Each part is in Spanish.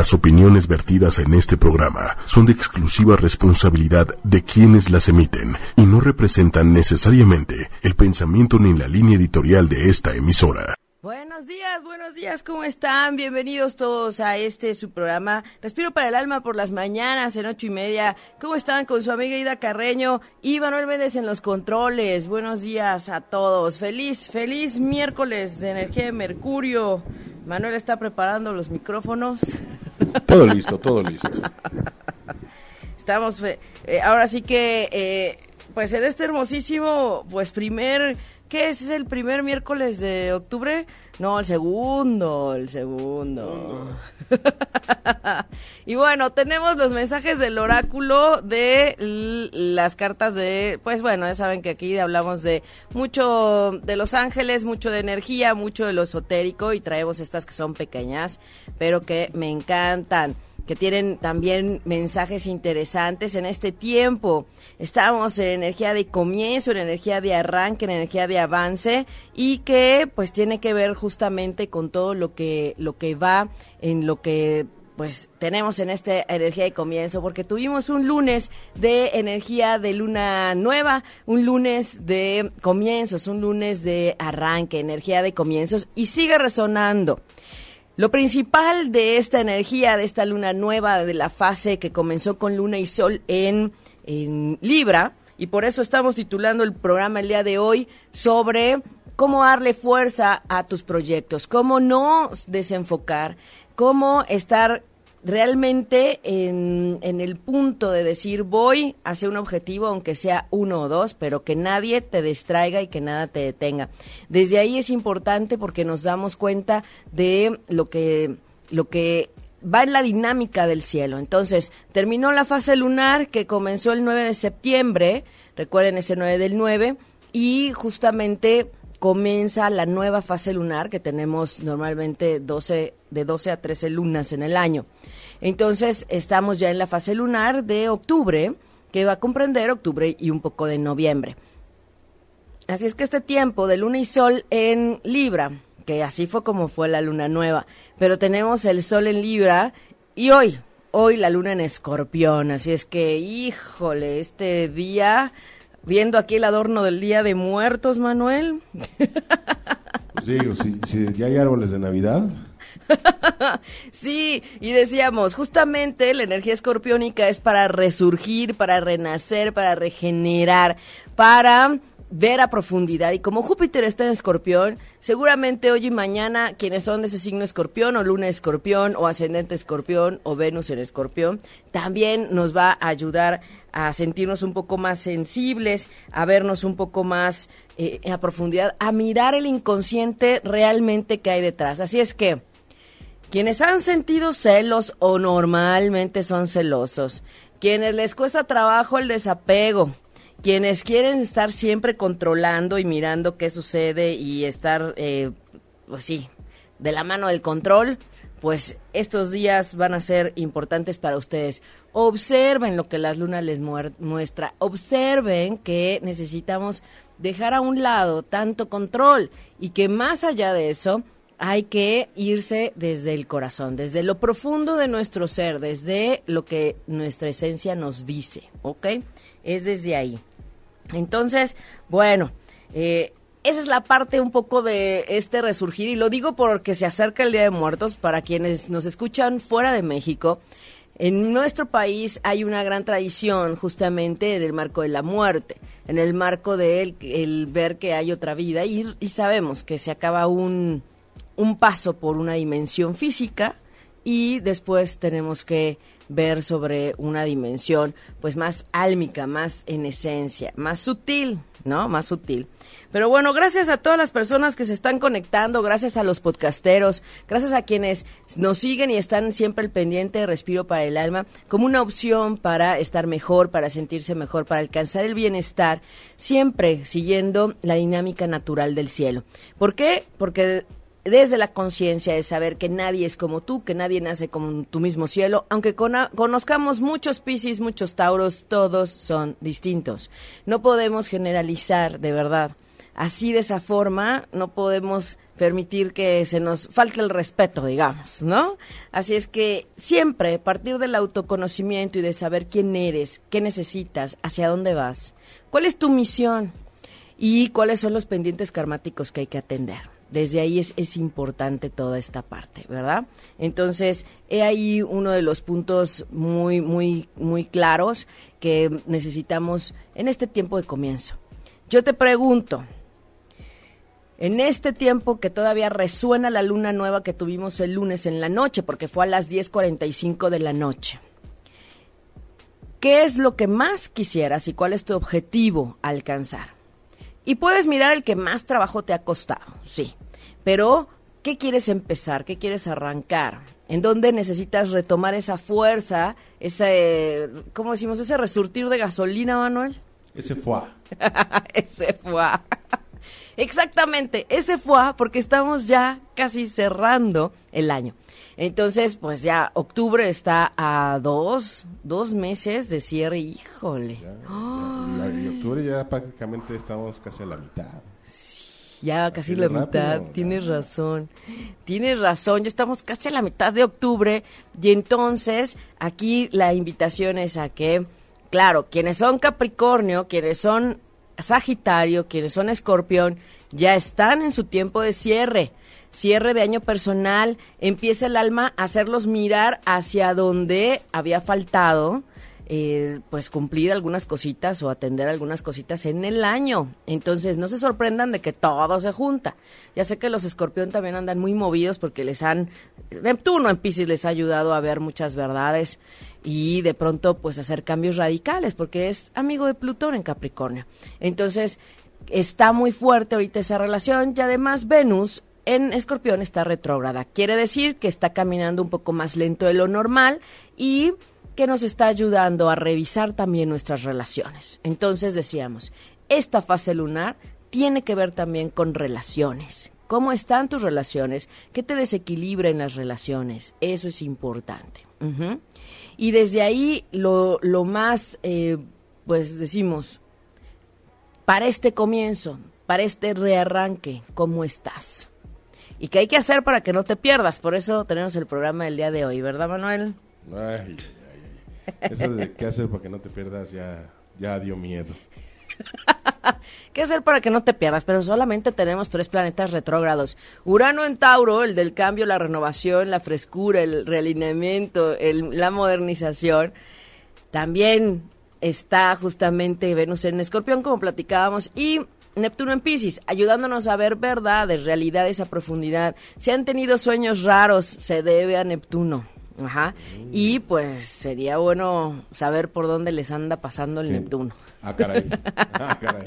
Las opiniones vertidas en este programa son de exclusiva responsabilidad de quienes las emiten y no representan necesariamente el pensamiento ni la línea editorial de esta emisora. Buenos días, buenos días, ¿cómo están? Bienvenidos todos a este su programa Respiro para el Alma por las mañanas en ocho y media. ¿Cómo están con su amiga Ida Carreño y Manuel Méndez en los controles? Buenos días a todos. Feliz, feliz miércoles de energía de Mercurio. Manuel está preparando los micrófonos. Todo listo, todo listo. Estamos, eh, ahora sí que, eh, pues en este hermosísimo, pues primer, ¿qué es? ¿Es el primer miércoles de octubre? No, el segundo, el segundo. y bueno, tenemos los mensajes del oráculo de las cartas de, pues bueno, ya saben que aquí hablamos de mucho de los ángeles, mucho de energía, mucho de lo esotérico y traemos estas que son pequeñas, pero que me encantan que tienen también mensajes interesantes en este tiempo. Estamos en energía de comienzo, en energía de arranque, en energía de avance y que pues tiene que ver justamente con todo lo que lo que va en lo que pues tenemos en esta energía de comienzo, porque tuvimos un lunes de energía de luna nueva, un lunes de comienzos, un lunes de arranque, energía de comienzos, y sigue resonando. Lo principal de esta energía, de esta luna nueva, de la fase que comenzó con luna y sol en, Libra, y por eso estamos titulando el programa el día de hoy sobre cómo darle fuerza a tus proyectos, cómo no desenfocar, cómo estar realmente en, en, el punto de decir voy hacia un objetivo, aunque sea uno o dos, pero que nadie te distraiga y que nada te detenga. Desde ahí es importante porque nos damos cuenta de lo que, lo que va en la dinámica del cielo. Entonces, terminó la fase lunar que comenzó el 9 de septiembre, recuerden ese 9 del 9, y justamente comienza la nueva fase lunar que tenemos normalmente 12, de 12 a 13 lunas en el año. Entonces, estamos ya en la fase lunar de octubre, que va a comprender octubre y un poco de noviembre. Así es que este tiempo de luna y sol en Libra, que así fue como fue la luna nueva, pero tenemos el sol en Libra y hoy, hoy la luna en escorpión, así es que, híjole, este día, viendo aquí el adorno del Día de Muertos, Manuel. Pues digo, si, si ya hay árboles de Navidad. sí, y decíamos, justamente la energía escorpiónica es para resurgir, para renacer, para regenerar, para ver a profundidad. Y como Júpiter está en escorpión, seguramente hoy y mañana quienes son de ese signo escorpión o luna escorpión o ascendente escorpión o Venus en escorpión, también nos va a ayudar a sentirnos un poco más sensibles, a vernos un poco más eh, a profundidad, a mirar el inconsciente realmente que hay detrás. Así es que quienes han sentido celos o normalmente son celosos, quienes les cuesta trabajo el desapego, quienes quieren estar siempre controlando y mirando qué sucede y estar, eh, pues sí, de la mano del control, pues estos días van a ser importantes para ustedes. Observen lo que las lunas les muestra, observen que necesitamos dejar a un lado tanto control y que más allá de eso, hay que irse desde el corazón, desde lo profundo de nuestro ser, desde lo que nuestra esencia nos dice, ¿ok? Es desde ahí. Entonces, bueno, eh, esa es la parte un poco de este resurgir y lo digo porque se acerca el Día de Muertos para quienes nos escuchan fuera de México. En nuestro país hay una gran tradición justamente en el marco de la muerte, en el marco de el, ver que hay otra vida y sabemos que se acaba un, un paso por una dimensión física y después tenemos que ver sobre una dimensión pues más álmica, más en esencia, más sutil, ¿no? Más sutil. Pero bueno, gracias a todas las personas que se están conectando, gracias a los podcasteros, gracias a quienes nos siguen y están siempre al pendiente de Respiro para el Alma, como una opción para estar mejor, para sentirse mejor, para alcanzar el bienestar, siempre siguiendo la dinámica natural del cielo. ¿Por qué? Porque desde la conciencia de saber que nadie es como tú, que nadie nace como tu mismo cielo, aunque conozcamos muchos Piscis, muchos Tauros, todos son distintos. No podemos generalizar de verdad así de esa forma no podemos permitir que se nos falte el respeto, digamos, ¿no? Así es que siempre partir del autoconocimiento y de saber quién eres, qué necesitas, hacia dónde vas, cuál es tu misión y cuáles son los pendientes karmáticos que hay que atender. Desde ahí es, es importante toda esta parte, ¿verdad? Entonces, he ahí uno de los puntos muy, muy, muy claros que necesitamos en este tiempo de comienzo. Yo te pregunto, en este tiempo que todavía resuena la luna nueva que tuvimos el lunes en la noche, porque fue a las 10.45 de la noche. ¿Qué es lo que más quisieras y cuál es tu objetivo alcanzar? Y puedes mirar el que más trabajo te ha costado, sí. Pero, ¿qué quieres empezar? ¿Qué quieres arrancar? ¿En dónde necesitas retomar esa fuerza, ese, ¿cómo decimos? Ese resurtir de gasolina, Manuel. Ese fue. ese fue. Exactamente, ese fue porque estamos ya casi cerrando el año. Entonces, pues ya octubre está a dos, dos meses de cierre, híjole. Y, octubre ya prácticamente estamos casi a la mitad. Ya casi la mitad, tienes razón, tienes razón, ya estamos casi a la mitad de octubre. Y entonces aquí la invitación es a que, claro, quienes son Capricornio, quienes son Sagitario, quienes son Escorpión, ya están en su tiempo de cierre. Cierre de año personal, empieza el alma a hacerlos mirar hacia donde había faltado, eh, pues cumplir algunas cositas o atender algunas cositas en el año. Entonces, no se sorprendan de que todo se junta. Ya sé que los escorpión también andan muy movidos porque les han, Neptuno en Pisces les ha ayudado a ver muchas verdades y de pronto pues hacer cambios radicales porque es amigo de Plutón en Capricornio. Entonces está muy fuerte ahorita esa relación y además Venus en Escorpión está retrógrada. Quiere decir que está caminando un poco más lento de lo normal y que nos está ayudando a revisar también nuestras relaciones. Entonces decíamos, esta fase lunar tiene que ver también con relaciones. ¿Cómo están tus relaciones? ¿Qué te desequilibra en las relaciones? Eso es importante. Y desde ahí lo, más, eh, pues decimos, para este comienzo, para este rearranque, ¿cómo estás? ¿Y qué hay que hacer para que no te pierdas? Por eso tenemos el programa del día de hoy, ¿verdad, Manuel? Ay. Eso de qué hacer para que no te pierdas ya, ya dio miedo. ¿Qué hacer para que no te pierdas? Pero solamente tenemos tres planetas retrógrados. Urano en Tauro, el del cambio, la renovación, la frescura, el realineamiento, el, la modernización. También está justamente Venus en Escorpión, como platicábamos, y Neptuno en Pisces, ayudándonos a ver verdades, realidades a profundidad. Si han tenido sueños raros, se debe a Neptuno. Ajá. Y pues sería bueno saber por dónde les anda pasando el Neptuno. Ah, caray. Ah, caray.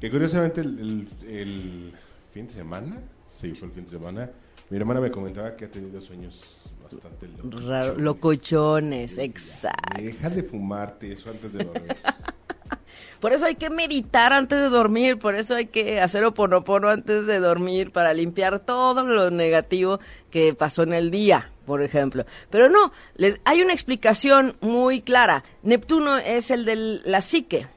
Que curiosamente el, fin de semana, sí, fue el fin de semana, mi hermana me comentaba que ha tenido sueños bastante locochones. locochones, exacto. Deja de fumarte eso antes de dormir. Por eso hay que meditar antes de dormir, por eso hay que hacer oponopono antes de dormir para limpiar todo lo negativo que pasó en el día, por ejemplo. Pero no, les, hay una explicación muy clara. Neptuno es el de la psique.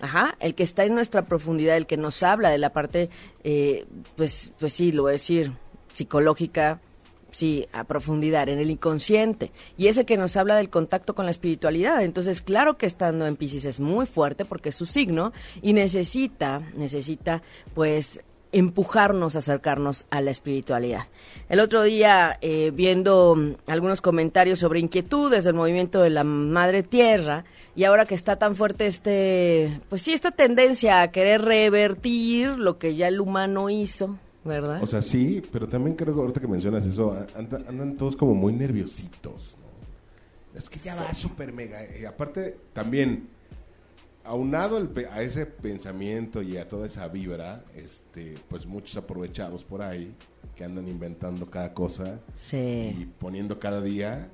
Ajá, el que está en nuestra profundidad, el que nos habla de la parte, eh, pues, pues sí, lo voy a decir, psicológica, sí, a profundidad, en el inconsciente. Y ese que nos habla del contacto con la espiritualidad. Entonces, claro que estando en Pisces es muy fuerte porque es su signo y necesita, necesita, pues, empujarnos a acercarnos a la espiritualidad. El otro día, eh, viendo algunos comentarios sobre inquietudes del movimiento de la Madre Tierra, y ahora que está tan fuerte este, pues sí, esta tendencia a querer revertir lo que ya el humano hizo, ¿verdad? O sea, sí, pero también creo que ahorita que mencionas eso, andan, todos como muy nerviositos, ¿no? Es que ya va súper mega. Y aparte, también, aunado a ese pensamiento y a toda esa vibra, este, pues muchos aprovechados por ahí, que andan inventando cada cosa y poniendo cada día.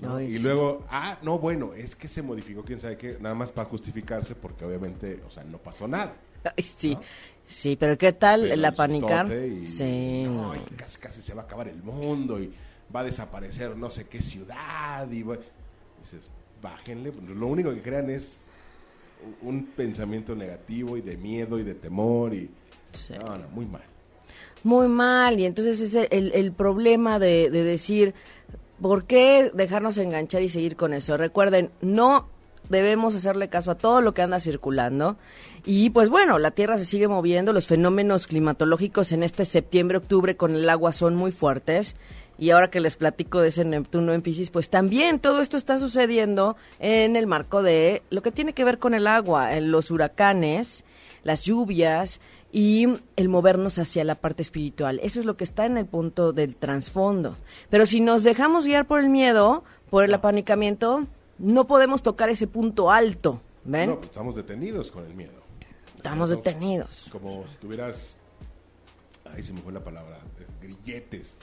y luego, ah, no, bueno, es que se modificó, quién sabe qué, nada más para justificarse, porque obviamente, o sea, no pasó nada. sí, Sí, pero ¿qué tal la panicar? sí. casi, casi se va a acabar el mundo y va a desaparecer no sé qué ciudad. Y dices, bájenle. Lo único que crean es un pensamiento negativo y de miedo y de temor y... Sí. No, no, muy mal. Muy mal, y entonces es el, el problema de, de decir, ¿por qué dejarnos enganchar y seguir con eso? Recuerden, no debemos hacerle caso a todo lo que anda circulando. Y pues bueno, la Tierra se sigue moviendo, los fenómenos climatológicos en este septiembre, octubre con el agua son muy fuertes. Y ahora que les platico de ese Neptuno en Pisces, pues también todo esto está sucediendo en el marco de lo que tiene que ver con el agua, en los huracanes, las lluvias y el movernos hacia la parte espiritual. Eso es lo que está en el punto del trasfondo. Pero si nos dejamos guiar por el miedo, por el apanicamiento, no podemos tocar ese punto alto. ¿Ven? No, pues estamos detenidos con el miedo. Estamos detenidos. Como si tuvieras... Ay, se me fue la palabra. Grilletes.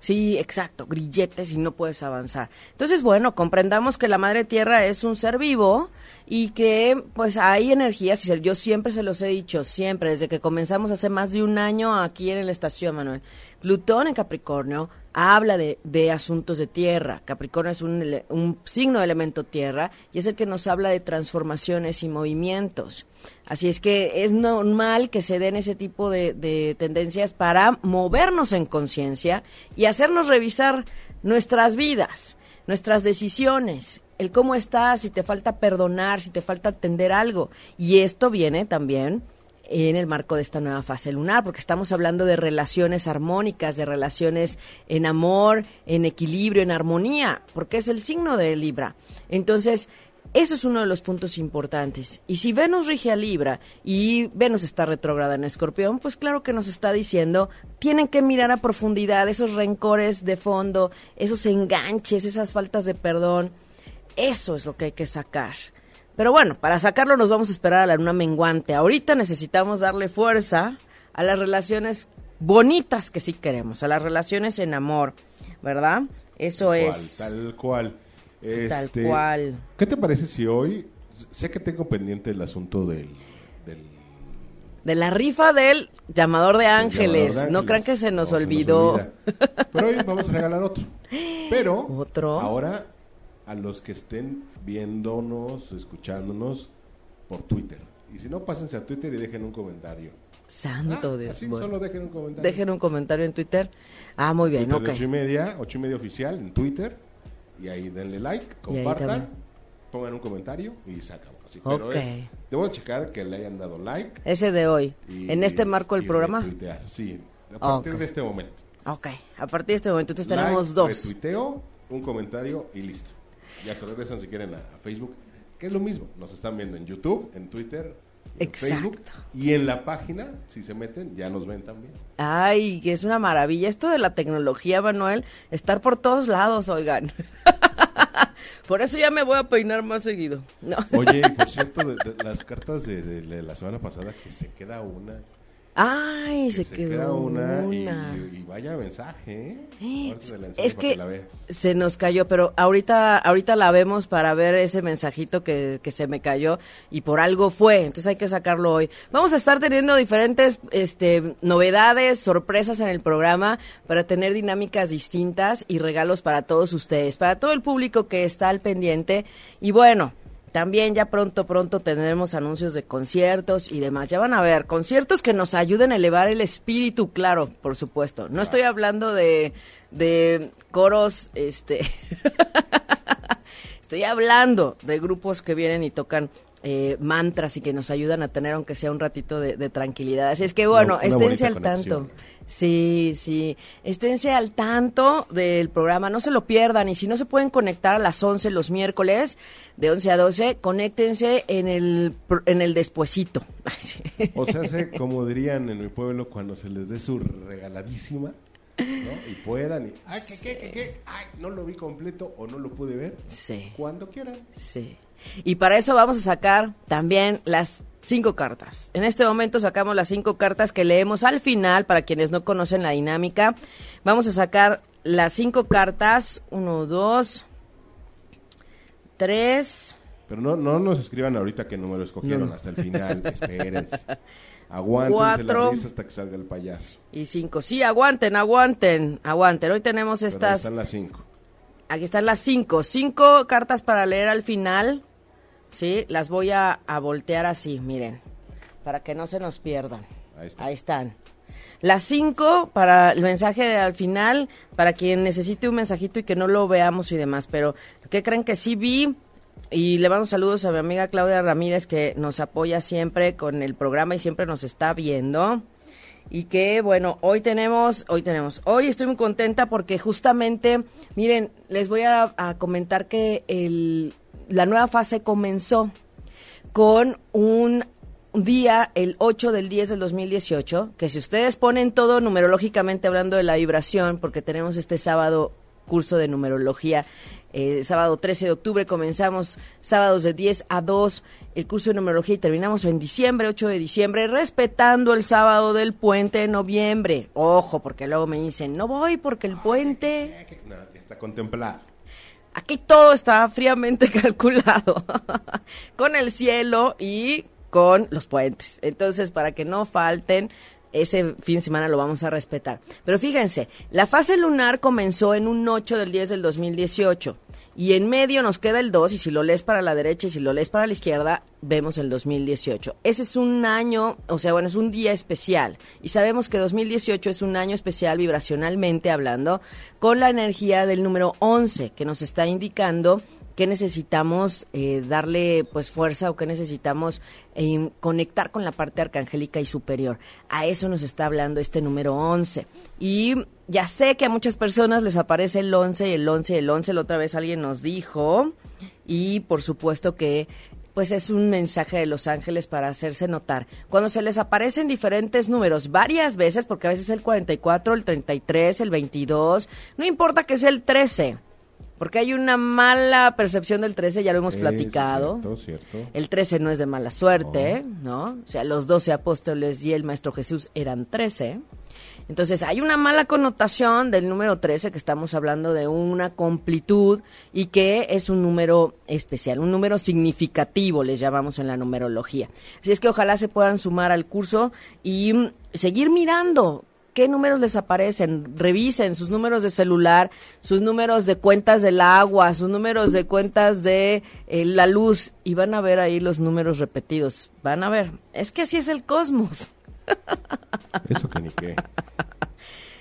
Sí, exacto, grilletes y no puedes avanzar. Entonces, bueno, comprendamos que la madre tierra es un ser vivo y que pues hay energías, y yo siempre se los he dicho, siempre, desde que comenzamos hace más de un año aquí en la estación, Manuel. Plutón en Capricornio habla de, de asuntos de tierra. Capricornio es un, un signo de elemento tierra y es el que nos habla de transformaciones y movimientos. Así es que es normal que se den ese tipo de, de tendencias para movernos en conciencia y hacernos revisar nuestras vidas, nuestras decisiones, el cómo estás, si te falta perdonar, si te falta atender algo. Y esto viene también en el marco de esta nueva fase lunar, porque estamos hablando de relaciones armónicas, de relaciones en amor, en equilibrio, en armonía, porque es el signo de Libra. Entonces, eso es uno de los puntos importantes. Y si Venus rige a Libra y Venus está retrógrada en Escorpión, pues claro que nos está diciendo, tienen que mirar a profundidad esos rencores de fondo, esos enganches, esas faltas de perdón. Eso es lo que hay que sacar. Pero bueno, para sacarlo nos vamos a esperar a la luna menguante. Ahorita necesitamos darle fuerza a las relaciones bonitas que sí queremos, a las relaciones en amor, ¿verdad? Eso Tal es. Tal cual. Tal Este, cual. ¿Qué te parece si hoy... Sé que tengo pendiente el asunto del... del De la rifa del llamador de ángeles. llamador de No crean que se nos No, olvidó. Pero hoy vamos a regalar otro. Pero ¿Otro? ahora a los que estén viéndonos, escuchándonos por Twitter. Y si no, pásense a Twitter y dejen un comentario. Santo Ah, Dios. así, Bueno, solo dejen un comentario. Dejen un comentario en Twitter. Ah, muy bien, Twitter de ok. ocho y media, ocho y media oficial en Twitter. Y ahí denle like, compartan, pongan un comentario y se acabó. Así, pero Ok. es- debo checar que le hayan dado like. Ese de hoy. y- en este marco del programa. retuitear. Sí, a partir Ok. de este momento. Ok. A partir de este momento entonces tenemos dos. Retuiteo, un comentario y listo. Ya se regresan si quieren a, a Facebook, que es lo mismo. Nos están viendo en YouTube, en Twitter, en Exacto. Facebook y en la página, si se meten, ya nos ven también. Ay, que es una maravilla. Esto de la tecnología, Manuel, estar por todos lados, oigan. por eso ya me voy a peinar más seguido. No. Oye, por cierto, de, de las cartas de la semana pasada, que se queda una. Ay, se, quedó una, y- una. Y, y vaya mensaje, ¿eh? Eh, Es que la se nos cayó, pero ahorita, ahorita la vemos para ver ese mensajito que, que se me cayó y por algo fue, entonces hay que sacarlo hoy. Vamos a estar teniendo diferentes este, novedades, sorpresas en el programa para tener dinámicas distintas y regalos para todos ustedes, para todo el público que está al pendiente. Y bueno, también ya pronto, pronto tendremos anuncios de conciertos y demás. Ya van a ver, conciertos que nos ayuden a elevar el espíritu, claro, por supuesto. No estoy hablando de, de coros, este... estoy hablando de grupos que vienen y tocan eh, mantras y que nos ayudan a tener aunque sea un ratito de, de tranquilidad. Así es que bueno, Una- una esténse al conexión. tanto. Sí, sí. Esténse al tanto del programa, no se lo pierdan. Y si no se pueden conectar a las 11 los miércoles, de 11 a 12, conéctense en el, en el despuesito. O sea, hace como dirían en mi pueblo cuando se les dé su regaladísima, ¿no? Y puedan, y, ay, ¿qué, qué, qué, qué? Ay, no lo vi completo o no lo pude ver. Sí, Cuando quieran. sí. Y para eso vamos a sacar también las cinco cartas. En este momento sacamos las cinco cartas que leemos al final, para quienes no conocen la dinámica. Vamos a sacar las cinco cartas. Uno, dos, tres. Pero no, no nos escriban ahorita qué número escogieron No. hasta el final. Espérense. Aguántense Cuatro. la hasta que salga el payaso. Y cinco. Sí, aguanten, aguanten, aguanten. Hoy tenemos Pero ahí estas. están las cinco. Aquí están las cinco. Cinco cartas para leer al final. ¿Sí? Las voy a, a voltear así, miren, para que no se nos pierdan. Ahí está. Ahí están. Las cinco para el mensaje de al final, para quien necesite un mensajito y que no lo veamos y demás. Pero, ¿qué creen que sí vi? Y le mando saludos a mi amiga Claudia Ramírez que nos apoya siempre con el programa y siempre nos está viendo. Y que bueno, hoy tenemos, hoy tenemos, hoy estoy muy contenta porque justamente, miren, les voy a, a comentar que el, la nueva fase comenzó con un día, el 8 del 10 del 2018, que si ustedes ponen todo numerológicamente hablando de la vibración, porque tenemos este sábado curso de numerología, eh, sábado 13 de octubre comenzamos sábados de 10 a 2 el curso de numerología y terminamos en diciembre, 8 de diciembre, respetando el sábado del puente de noviembre. Ojo, porque luego me dicen, no voy porque el puente... Está contemplado. Aquí todo está fríamente calculado con el cielo y con los puentes. Entonces, para que no falten, ese fin de semana lo vamos a respetar. Pero fíjense, la fase lunar comenzó en un 8 del 10 del 2018 y en medio nos queda el 2 y si lo lees para la derecha y si lo lees para la izquierda, vemos el 2018. Ese es un año, o sea, bueno, es un día especial y sabemos que 2018 es un año especial vibracionalmente hablando con la energía del número 11 que nos está indicando qué necesitamos eh, darle pues fuerza o qué necesitamos eh, conectar con la parte arcangélica y superior. A eso nos está hablando este número 11. Y ya sé que a muchas personas les aparece el 11 y el 11 y el 11, la otra vez alguien nos dijo y por supuesto que pues es un mensaje de los ángeles para hacerse notar. Cuando se les aparecen diferentes números varias veces, porque a veces el 44, el 33, el 22, no importa que sea el 13, porque hay una mala percepción del 13, ya lo hemos platicado. Cierto, cierto. El 13 no es de mala suerte, ¿no? O sea, los 12 apóstoles y el Maestro Jesús eran 13. Entonces, hay una mala connotación del número 13, que estamos hablando de una completud y que es un número especial, un número significativo, les llamamos en la numerología. Así es que ojalá se puedan sumar al curso y mm, seguir mirando qué números les aparecen, revisen sus números de celular, sus números de cuentas del agua, sus números de cuentas de eh, la luz y van a ver ahí los números repetidos. Van a ver, es que así es el cosmos. Eso que ni qué.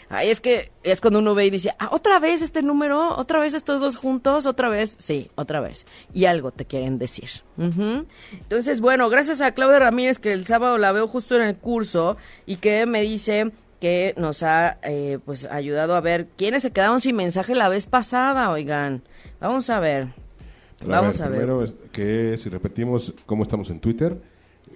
Ay, es que es cuando uno ve y dice, ah, otra vez este número, otra vez estos dos juntos, otra vez, sí, otra vez. Y algo te quieren decir. Ujú. Entonces, bueno, gracias a Claudia Ramírez que el sábado la veo justo en el curso y que me dice que nos ha eh, pues ayudado a ver quiénes se quedaron sin mensaje la vez pasada, oigan. Vamos a ver. Vamos a ver. Primero, es que si repetimos cómo estamos en Twitter.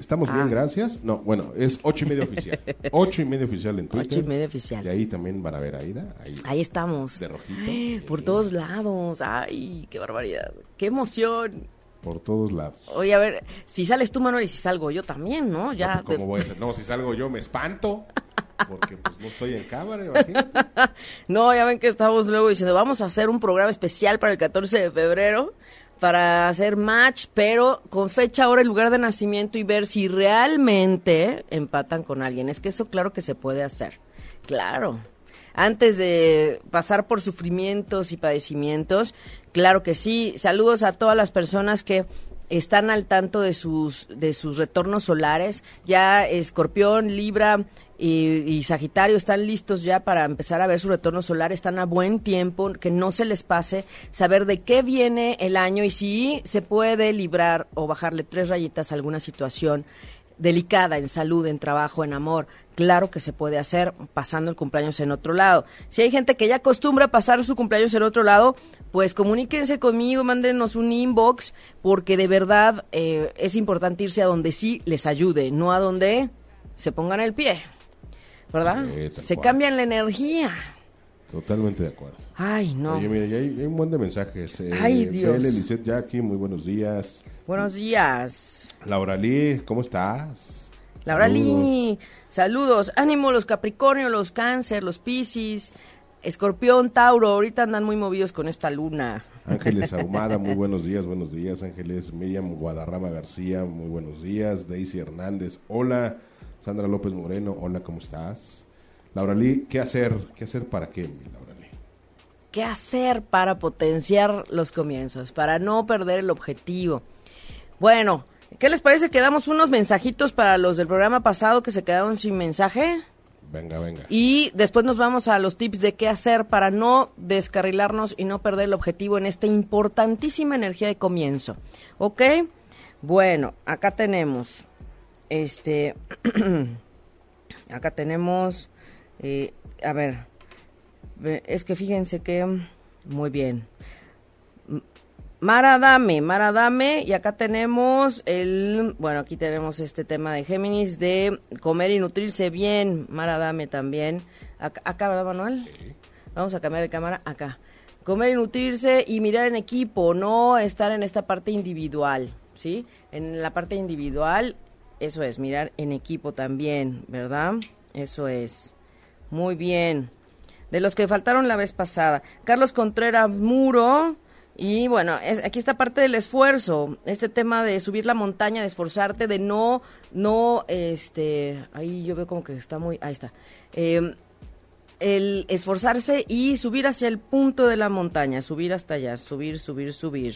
Estamos Ah. bien, gracias. No, bueno, es ocho y medio oficial. Ocho y medio oficial en Twitter. Ocho y medio oficial. Y ahí también van a ver a Aida. Ahí, Ahí estamos. de rojito. Por todos lados. Ay, qué barbaridad. Qué emoción. Por todos lados. Oye, a ver, si sales tú, Manuel, y si salgo yo también, ¿no? Ya. No, pues, ¿Cómo voy a hacer? No, si salgo yo me espanto. Porque pues no estoy en cámara, imagínate. No, ya ven que estamos luego diciendo, vamos a hacer un programa especial para el 14 de febrero para hacer match, pero con fecha, hora y lugar de nacimiento y ver si realmente empatan con alguien. Es que eso claro que se puede hacer. Claro. Antes de pasar por sufrimientos y padecimientos, claro que sí. Saludos a todas las personas que están al tanto de sus de sus retornos solares. Ya Escorpión, Libra y, y Sagitario están listos ya para empezar a ver su retorno solar. Están a buen tiempo, que no se les pase saber de qué viene el año y si se puede librar o bajarle tres rayitas a alguna situación delicada en salud, en trabajo, en amor. Claro que se puede hacer pasando el cumpleaños en otro lado. Si hay gente que ya acostumbra pasar su cumpleaños en otro lado, pues comuníquense conmigo, mándenos un inbox, porque de verdad eh, es importante irse a donde sí les ayude, no a donde se pongan el pie. ¿Verdad? Sí, se cual. cambian la energía. Totalmente de acuerdo. Ay, no. Oye, mira, ya hay, hay un buen de mensajes. Eh, Ay, Dios. Bele, Lisette Jackie, muy buenos días. Buenos días. Laura Lee, ¿cómo estás? Laura Saludos. Lee, saludos. Ánimo los Capricornio, los Cáncer, los Piscis, Escorpión, Tauro. Ahorita andan muy movidos con esta luna. Ángeles Ahumada, muy buenos días, buenos días. Ángeles Miriam Guadarrama García, muy buenos días. Daisy Hernández, hola. Sandra López Moreno, hola, ¿cómo estás? Laura Lee, ¿qué hacer? ¿Qué hacer para qué, Laura Lee? ¿Qué hacer para potenciar los comienzos? Para no perder el objetivo. Bueno, ¿qué les parece que damos unos mensajitos para los del programa pasado que se quedaron sin mensaje? Venga, venga. Y después nos vamos a los tips de qué hacer para no descarrilarnos y no perder el objetivo en esta importantísima energía de comienzo. ¿Ok? Bueno, acá tenemos, este, acá tenemos, eh, a ver, es que fíjense que, muy bien. Maradame, Maradame, y acá tenemos el, bueno, aquí tenemos este tema de Géminis de comer y nutrirse bien, Maradame también. Acá, acá ¿verdad, Manuel? Vamos a cambiar de cámara, acá. Comer y nutrirse y mirar en equipo, no estar en esta parte individual, ¿sí? En la parte individual, eso es, mirar en equipo también, ¿verdad? Eso es. Muy bien. De los que faltaron la vez pasada. Carlos Contreras Muro, y bueno, es, aquí está parte del esfuerzo, este tema de subir la montaña, de esforzarte, de no, no, este, ahí yo veo como que está muy, ahí está. Em, el esforzarse y subir hacia el punto de la montaña, subir hasta allá, subir, subir, subir.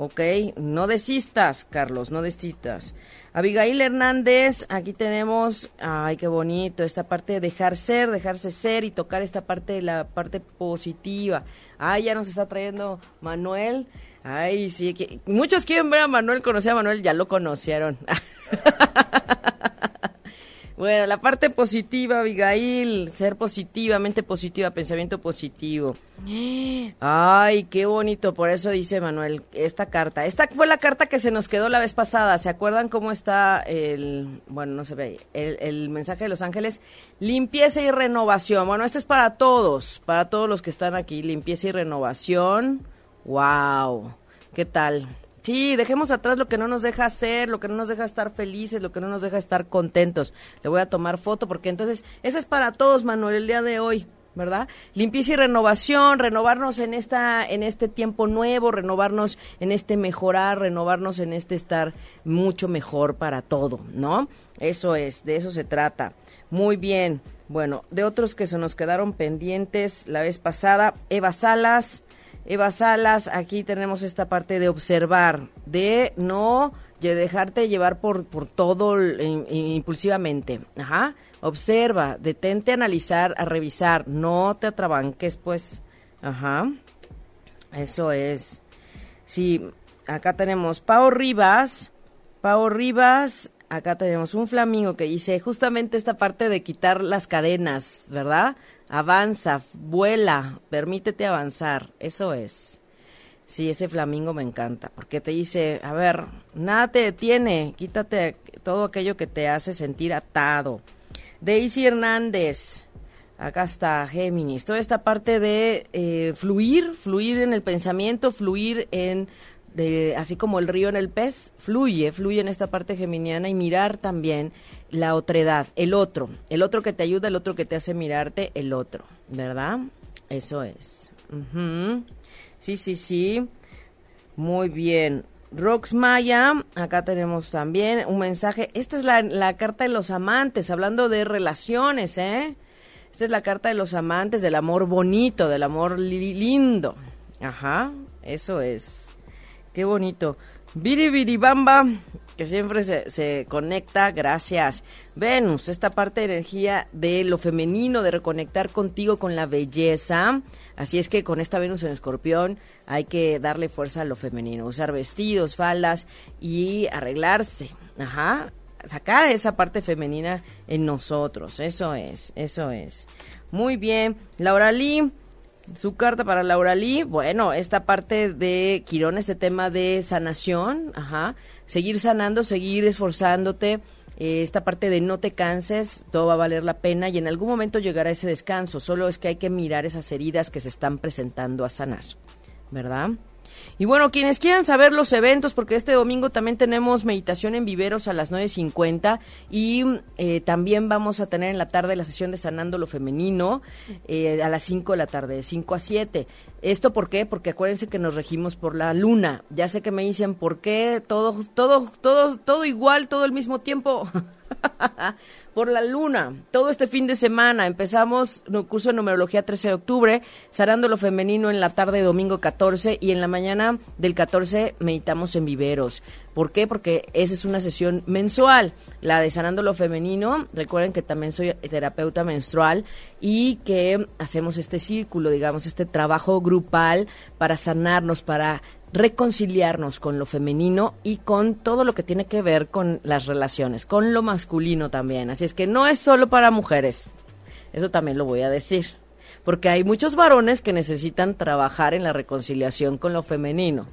¿Ok? No desistas, Carlos, no desistas. Abigail Hernández, aquí tenemos, ay, qué bonito, esta parte de dejar ser, dejarse ser y tocar esta parte de la parte positiva. Ay, ya nos está trayendo Manuel. Ay, sí, que, muchos quieren ver a Manuel, conocer a Manuel, ya lo conocieron. Bueno, la parte positiva, Abigail, ser positivamente positiva, pensamiento positivo. Ay, qué bonito, por eso dice Manuel, esta carta. Esta fue la carta que se nos quedó la vez pasada. ¿Se acuerdan cómo está el, bueno, no se ve, el, el mensaje de los ángeles? Limpieza y renovación. Bueno, este es para todos, para todos los que están aquí. Limpieza y renovación. Wow, ¿qué tal? Sí, dejemos atrás lo que no nos deja hacer, lo que no nos deja estar felices, lo que no nos deja estar contentos. Le voy a tomar foto porque entonces, esa es para todos, Manuel, el día de hoy. ¿verdad? Limpieza y renovación, renovarnos en esta en este tiempo nuevo, renovarnos en este mejorar, renovarnos en este estar mucho mejor para todo, ¿no? Eso es, de eso se trata. Muy bien. Bueno, de otros que se nos quedaron pendientes la vez pasada, Eva Salas, Eva Salas, aquí tenemos esta parte de observar, de no de dejarte llevar por, por todo impulsivamente. Ajá. Observa, detente a analizar, a revisar, no te atrabanques, pues. Ajá. Eso es. Sí, acá tenemos Pau Rivas. Pau Rivas, acá tenemos un flamingo que dice justamente esta parte de quitar las cadenas, ¿verdad? Avanza, vuela, permítete avanzar, eso es. Sí, ese flamingo me encanta, porque te dice, a ver, nada te detiene, quítate todo aquello que te hace sentir atado. Daisy Hernández, acá está Géminis, toda esta parte de eh, fluir, fluir en el pensamiento, fluir en, de, así como el río en el pez, fluye, fluye en esta parte geminiana y mirar también la otredad, el otro, el otro que te ayuda, el otro que te hace mirarte, el otro, ¿verdad? Eso es. Sí, sí, sí. Muy bien. Rox Maya, acá tenemos también un mensaje. Esta es la, la carta de los amantes, hablando de relaciones, ¿eh? Esta es la carta de los amantes, del amor bonito, del amor lindo. Ajá, eso es. Qué bonito. Biribiribamba, que siempre se, se, conecta, gracias. Venus, esta parte de energía de lo femenino, de reconectar contigo con la belleza. Así es que con esta Venus en escorpión hay que darle fuerza a lo femenino, usar vestidos, faldas y arreglarse. Ajá, sacar esa parte femenina en nosotros. Eso es, eso es. Muy bien. Laura Lee, su carta para Laura Lee, bueno, esta parte de Quirón, este tema de sanación, ajá, seguir sanando, seguir esforzándote, eh, esta parte de no te canses, todo va a valer la pena y en algún momento llegará ese descanso, solo es que hay que mirar esas heridas que se están presentando a sanar, ¿verdad? Y bueno, quienes quieran saber los eventos, porque este domingo también tenemos meditación en viveros a las 9.50 y eh, también vamos a tener en la tarde la sesión de Sanando lo Femenino eh, a las 5 de la tarde, de 5 a 7. ¿Esto por qué? Porque acuérdense que nos regimos por la luna. Ya sé que me dicen, ¿por qué todo, todo, todo, todo igual, todo al mismo tiempo? por la luna. Todo este fin de semana empezamos el curso de numerología 13 de octubre, sanando lo femenino en la tarde domingo 14 y en la mañana del 14 meditamos en viveros. ¿Por qué? Porque esa es una sesión mensual, la de sanando lo femenino. Recuerden que también soy terapeuta menstrual y que hacemos este círculo, digamos, este trabajo grupal para sanarnos, para reconciliarnos con lo femenino y con todo lo que tiene que ver con las relaciones, con lo masculino también. Así es que no es solo para mujeres, eso también lo voy a decir, porque hay muchos varones que necesitan trabajar en la reconciliación con lo femenino.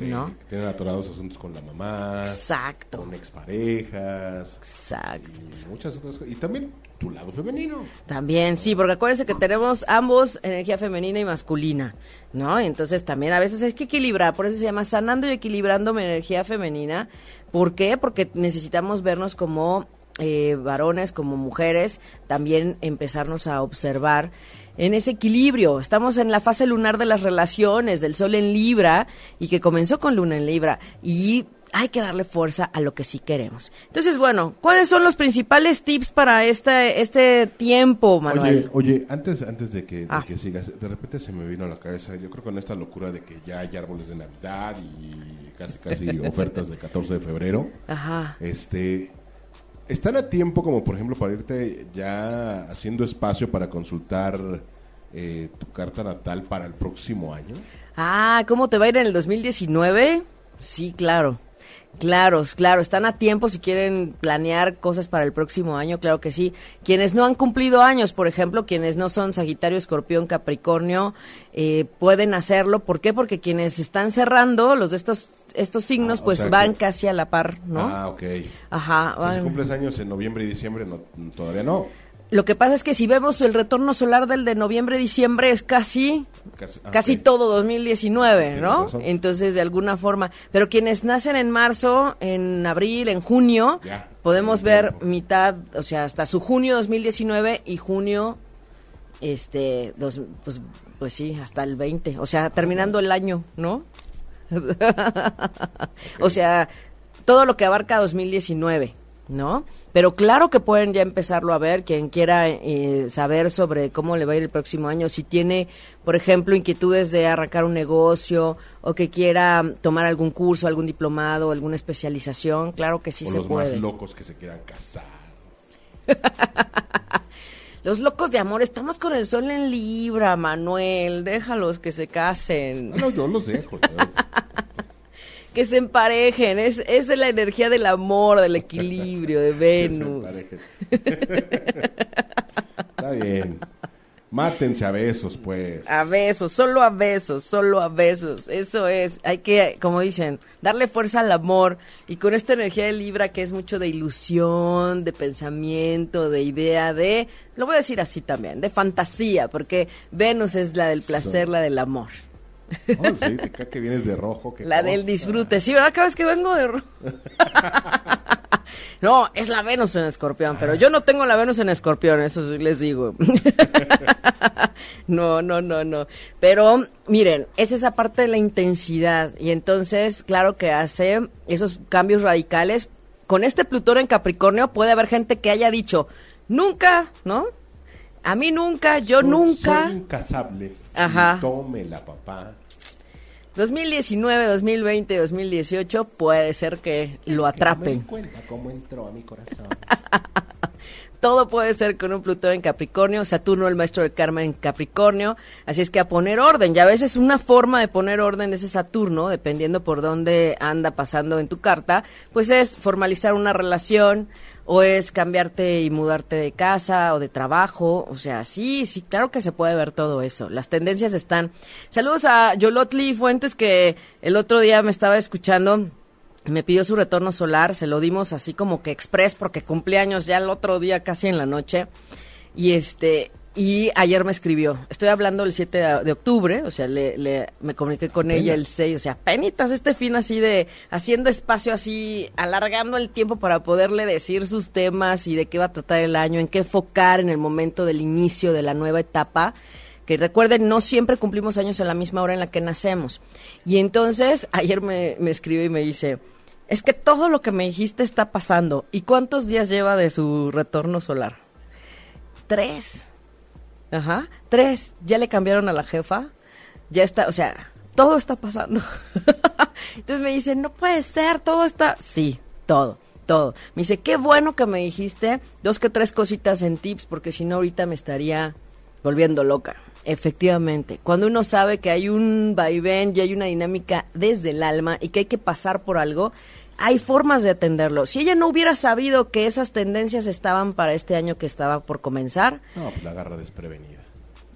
¿No? Que tienen atorados asuntos con la mamá. Exacto. Con exparejas. Exacto. Y muchas otras cosas. Y también tu lado femenino. También, sí, porque acuérdense que tenemos ambos energía femenina y masculina, ¿no? Entonces también a veces hay que equilibrar, por eso se llama sanando y equilibrando mi energía femenina. ¿Por qué? Porque necesitamos vernos como eh, varones, como mujeres, también empezarnos a observar en ese equilibrio. Estamos en la fase lunar de las relaciones, del Sol en Libra, y que comenzó con Luna en Libra. Y hay que darle fuerza a lo que sí queremos. Entonces, bueno, ¿cuáles son los principales tips para este, este tiempo, Manuel? Oye, oye antes, antes de, que, de Ah. que sigas, de repente se me vino a la cabeza, yo creo con esta locura de que ya hay árboles de Navidad y casi, casi ofertas de 14 de febrero. Ajá. Este, ¿Están a tiempo como por ejemplo para irte ya haciendo espacio para consultar eh, tu carta natal para el próximo año? Ah, ¿cómo te va a ir en el 2019? Sí, claro. Claro, claro, están a tiempo si quieren planear cosas para el próximo año, claro que sí. Quienes no han cumplido años, por ejemplo, quienes no son Sagitario, Escorpión, Capricornio, eh, pueden hacerlo. ¿Por qué? Porque quienes están cerrando, los de estos, estos signos, Ah, o pues sea van que- casi a la par, ¿no? Ah, ok. Ajá. Si van- cumples años en noviembre y diciembre, no, todavía no. Lo que pasa es que si vemos el retorno solar del de noviembre-diciembre es casi Casi, ah, casi todo 2019, Tienes ¿no? razón. Entonces, de alguna forma. Pero quienes nacen en marzo, en abril, en junio, Ya, podemos ver tiempo. mitad, o sea, hasta su junio 2019 y junio, este, dos, pues, pues sí, hasta el 20. O sea, terminando el año, ¿no? O sea, todo lo que abarca 2019, ¿no? Pero claro que pueden ya empezarlo a ver, quien quiera eh, saber sobre cómo le va a ir el próximo año, si tiene, por ejemplo, inquietudes de arrancar un negocio o que quiera tomar algún curso, algún diplomado, alguna especialización, claro que sí o se los puede. más locos que se quieran casar. Los locos de amor, estamos con el sol en Libra, Manuel, déjalos que se casen. No, no, yo los dejo. yo- que se emparejen, es, es la energía del amor, del equilibrio, de que se Venus. Está bien. Mátense a besos, pues. A besos, solo a besos, solo a besos. Eso es, hay que, como dicen, darle fuerza al amor y con esta energía de Libra que es mucho de ilusión, de pensamiento, de idea, de, lo voy a decir así también, de fantasía, porque Venus es la del placer, So- la del amor. Oh, sí, te cae que vienes de rojo. La del disfrute. Sí, ¿verdad? Cada vez que vengo de... ro- no, es la Venus en escorpión, pero yo no tengo la Venus en escorpión, eso sí les digo. no, no, no, no. Pero miren, es esa parte de la intensidad y entonces, claro que hace esos cambios radicales. Con este Plutón en Capricornio puede haber gente que haya dicho, nunca, ¿no? A mí nunca, yo Soy- nunca. Soy incasable. Ajá. Tómela, papá. 2019, 2020, 2018 puede ser que lo atrapen. cuenta cómo entró a mi corazón. Todo puede ser con un Plutón en Capricornio, Saturno, el maestro del karma en Capricornio. Así es que a poner orden. Ya a veces una forma de poner orden de ese Saturno, dependiendo por dónde anda pasando en tu carta, pues es formalizar una relación o es cambiarte y mudarte de casa o de trabajo. O sea, sí, sí, claro que se puede ver todo eso. Las tendencias están. Saludos a Yolotli Fuentes que el otro día me estaba escuchando. Me pidió su retorno solar, se lo dimos así como que express porque cumpleaños ya el otro día casi en la noche. Y este y ayer me escribió. Estoy hablando el 7 de, octubre, o sea, le, le- me comuniqué con ella el 6, o sea, penitas este fin así de haciendo espacio así, alargando el tiempo para poderle decir sus temas y de qué va a tratar el año, en qué enfocar en el momento del inicio de la nueva etapa que recuerden, no siempre cumplimos años en la misma hora en la que nacemos. Y entonces, ayer me, me escribe y me dice, es que todo lo que me dijiste está pasando. ¿Y cuántos días lleva de su retorno solar? Tres. Ajá, tres. Ya le cambiaron a la jefa. Ya está, o sea, todo está pasando. Entonces me dice, no puede ser, todo está... Sí, todo, todo. Me dice, qué bueno que me dijiste dos que tres cositas en tips, porque si no ahorita me estaría volviendo loca. Efectivamente, cuando uno sabe que hay un vaivén y hay una dinámica desde el alma y que hay que pasar por algo, hay formas de atenderlo. Si ella no hubiera sabido que esas tendencias estaban para este año que estaba por comenzar, No, pues la agarra desprevenida.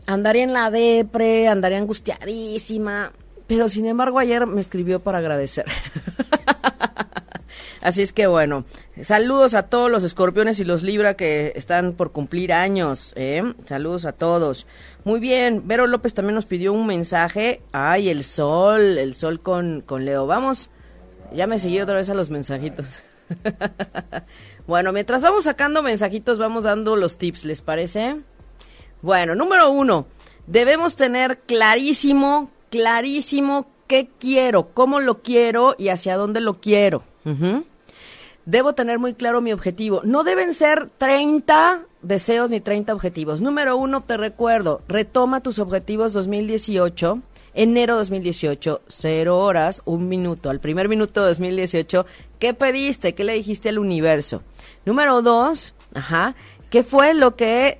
andaría en la depre, andaría angustiadísima, pero sin embargo ayer me escribió para agradecer. Así es que bueno, saludos a todos los escorpiones y los Libra que están por cumplir años. ¿eh? Saludos a todos. Muy bien, Vero López también nos pidió un mensaje. Ay, el sol, el sol con, con Leo. Vamos, ya me seguí otra vez a los mensajitos. bueno, mientras vamos sacando mensajitos, vamos dando los tips, ¿les parece? Bueno, número uno, debemos tener clarísimo, clarísimo qué quiero, cómo lo quiero y hacia dónde lo quiero. Debo tener muy claro mi objetivo. No deben ser 30 deseos ni 30 objetivos. Número uno, te recuerdo, retoma tus objetivos 2018. Enero 2018, cero horas, un minuto. Al primer minuto de 2018, ¿qué pediste? ¿Qué le dijiste al universo? Número dos, ajá, ¿qué fue lo que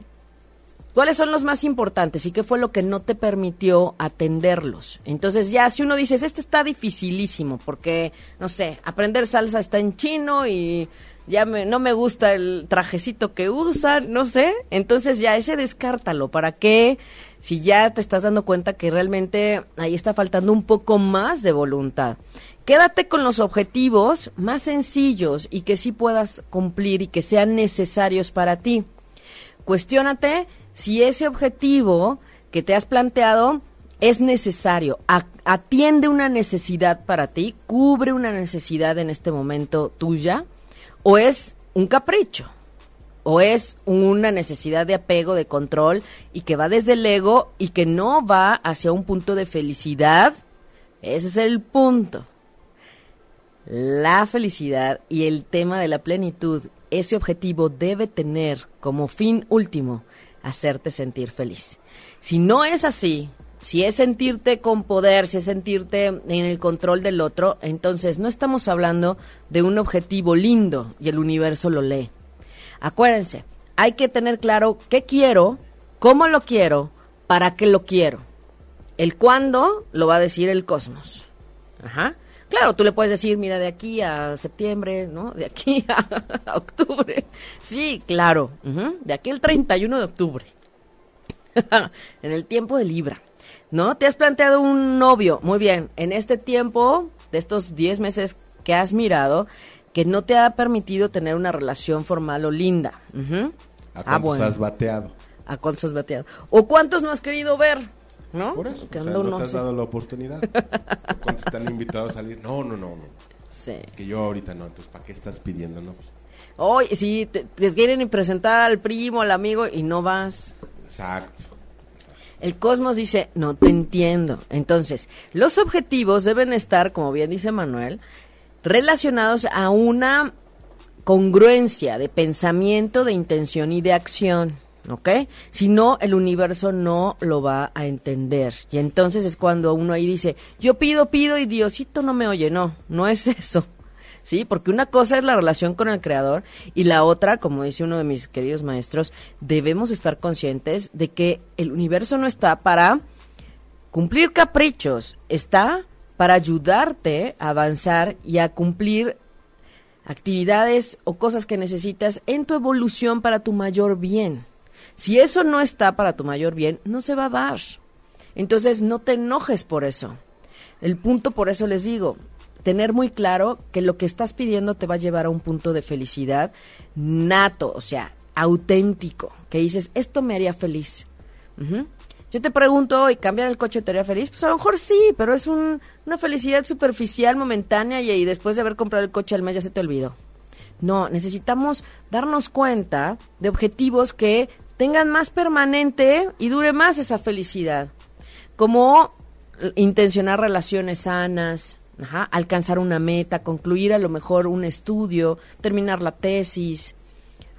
¿Cuáles son los más importantes y qué fue lo que no te permitió atenderlos? Entonces ya si uno dice, este está dificilísimo porque, no sé, aprender salsa está en chino y ya me, no me gusta el trajecito que usan, no sé. Entonces ya ese descártalo. ¿Para qué? Si ya te estás dando cuenta que realmente ahí está faltando un poco más de voluntad. Quédate con los objetivos más sencillos y que sí puedas cumplir y que sean necesarios para ti. Cuestiónate si ese objetivo que te has planteado es necesario, atiende una necesidad para ti, cubre una necesidad en este momento tuya, o es un capricho, o es una necesidad de apego, de control, y que va desde el ego y que no va hacia un punto de felicidad. Ese es el punto la felicidad y el tema de la plenitud, ese objetivo debe tener como fin último hacerte sentir feliz. Si no es así, si es sentirte con poder, si es sentirte en el control del otro, entonces no estamos hablando de un objetivo lindo y el universo lo lee. Acuérdense, hay que tener claro qué quiero, cómo lo quiero, para qué lo quiero. El cuándo lo va a decir el cosmos. Ajá. Claro, tú le puedes decir, mira, de aquí a septiembre, ¿no? De aquí a, octubre. Sí, claro. De aquí al 31 de octubre. en el tiempo de Libra. ¿No? Te has planteado un novio. Muy bien. En este tiempo, de estos 10 meses que has mirado, que no te ha permitido tener una relación formal o linda. ¿A Ah, cuántos bueno. has bateado? ¿A cuántos has bateado? ¿O cuántos no has querido ver? ¿No? Por eso, o sea, no te has dado la oportunidad. ¿O ¿Cuántos te han invitado a salir? No, no, no, no. Sí. Que yo ahorita no, entonces ¿para qué estás pidiendo? No, Oye, sí, te, te quieren presentar al primo, al amigo y no vas. exacto. El cosmos dice, no te entiendo. Entonces, los objetivos deben estar, como bien dice Manuel, relacionados a una congruencia de pensamiento, de intención y de acción. ¿Ok? Si no, el universo no lo va a entender. Y entonces es cuando uno ahí dice, yo pido, pido y Diosito no me oye. No, no es eso. ¿sí? Porque una cosa es la relación con el creador y la otra, como dice uno de mis queridos maestros, debemos estar conscientes de que el universo no está para cumplir caprichos, está para ayudarte a avanzar y a cumplir actividades o cosas que necesitas en tu evolución para tu mayor bien. Si eso no está para tu mayor bien, no se va a dar. Entonces no te enojes por eso. El punto, por eso les digo, tener muy claro que lo que estás pidiendo te va a llevar a un punto de felicidad nato, o sea, auténtico, que dices, esto me haría feliz. Yo te pregunto hoy, ¿cambiar el coche te haría feliz? Pues a lo mejor sí, pero es un- una felicidad superficial, momentánea y, y después de haber comprado el coche al mes ya se te olvidó. No, necesitamos darnos cuenta de objetivos que tengan más permanente y dure más esa felicidad. Como intencionar relaciones sanas, Ajá, alcanzar una meta, concluir a lo mejor un estudio, terminar la tesis.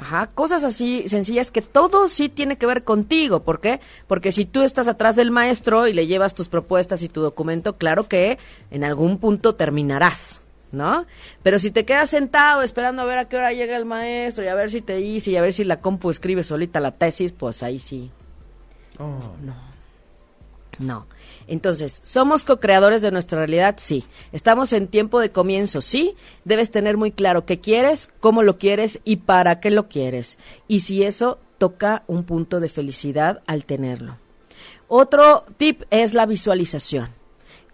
Ajá, cosas así sencillas que todo sí tiene que ver contigo. ¿Por qué? Porque si tú estás atrás del maestro y le llevas tus propuestas y tu documento, claro que en algún punto terminarás. ¿no? Pero si te quedas sentado esperando a ver a qué hora llega el maestro y a ver si te dice y a ver si la compu escribe solita la tesis, pues ahí sí. Oh. No. No. Entonces, ¿somos co-creadores de nuestra realidad? Sí. ¿Estamos en tiempo de comienzo? Sí. Debes tener muy claro qué quieres, cómo lo quieres y para qué lo quieres. Y si eso toca un punto de felicidad al tenerlo. Otro tip es la visualización.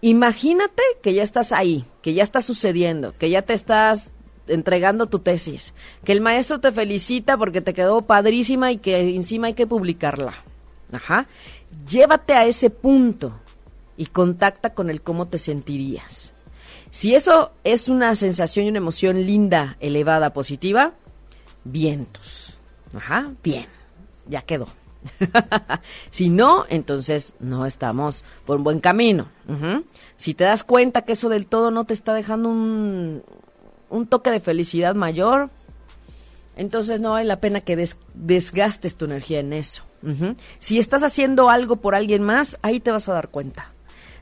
Imagínate que ya estás ahí, que ya está sucediendo, que ya te estás entregando tu tesis, que el maestro te felicita porque te quedó padrísima y que encima hay que publicarla. Ajá. Llévate a ese punto y contacta con el cómo te sentirías. Si eso es una sensación y una emoción linda, elevada, positiva, vientos. Ajá, bien, ya quedó. si no, entonces no estamos por un buen camino. Si te das cuenta que eso del todo no te está dejando un, un toque de felicidad mayor, entonces no vale la pena que des- desgastes tu energía en eso. Si estás haciendo algo por alguien más, ahí te vas a dar cuenta.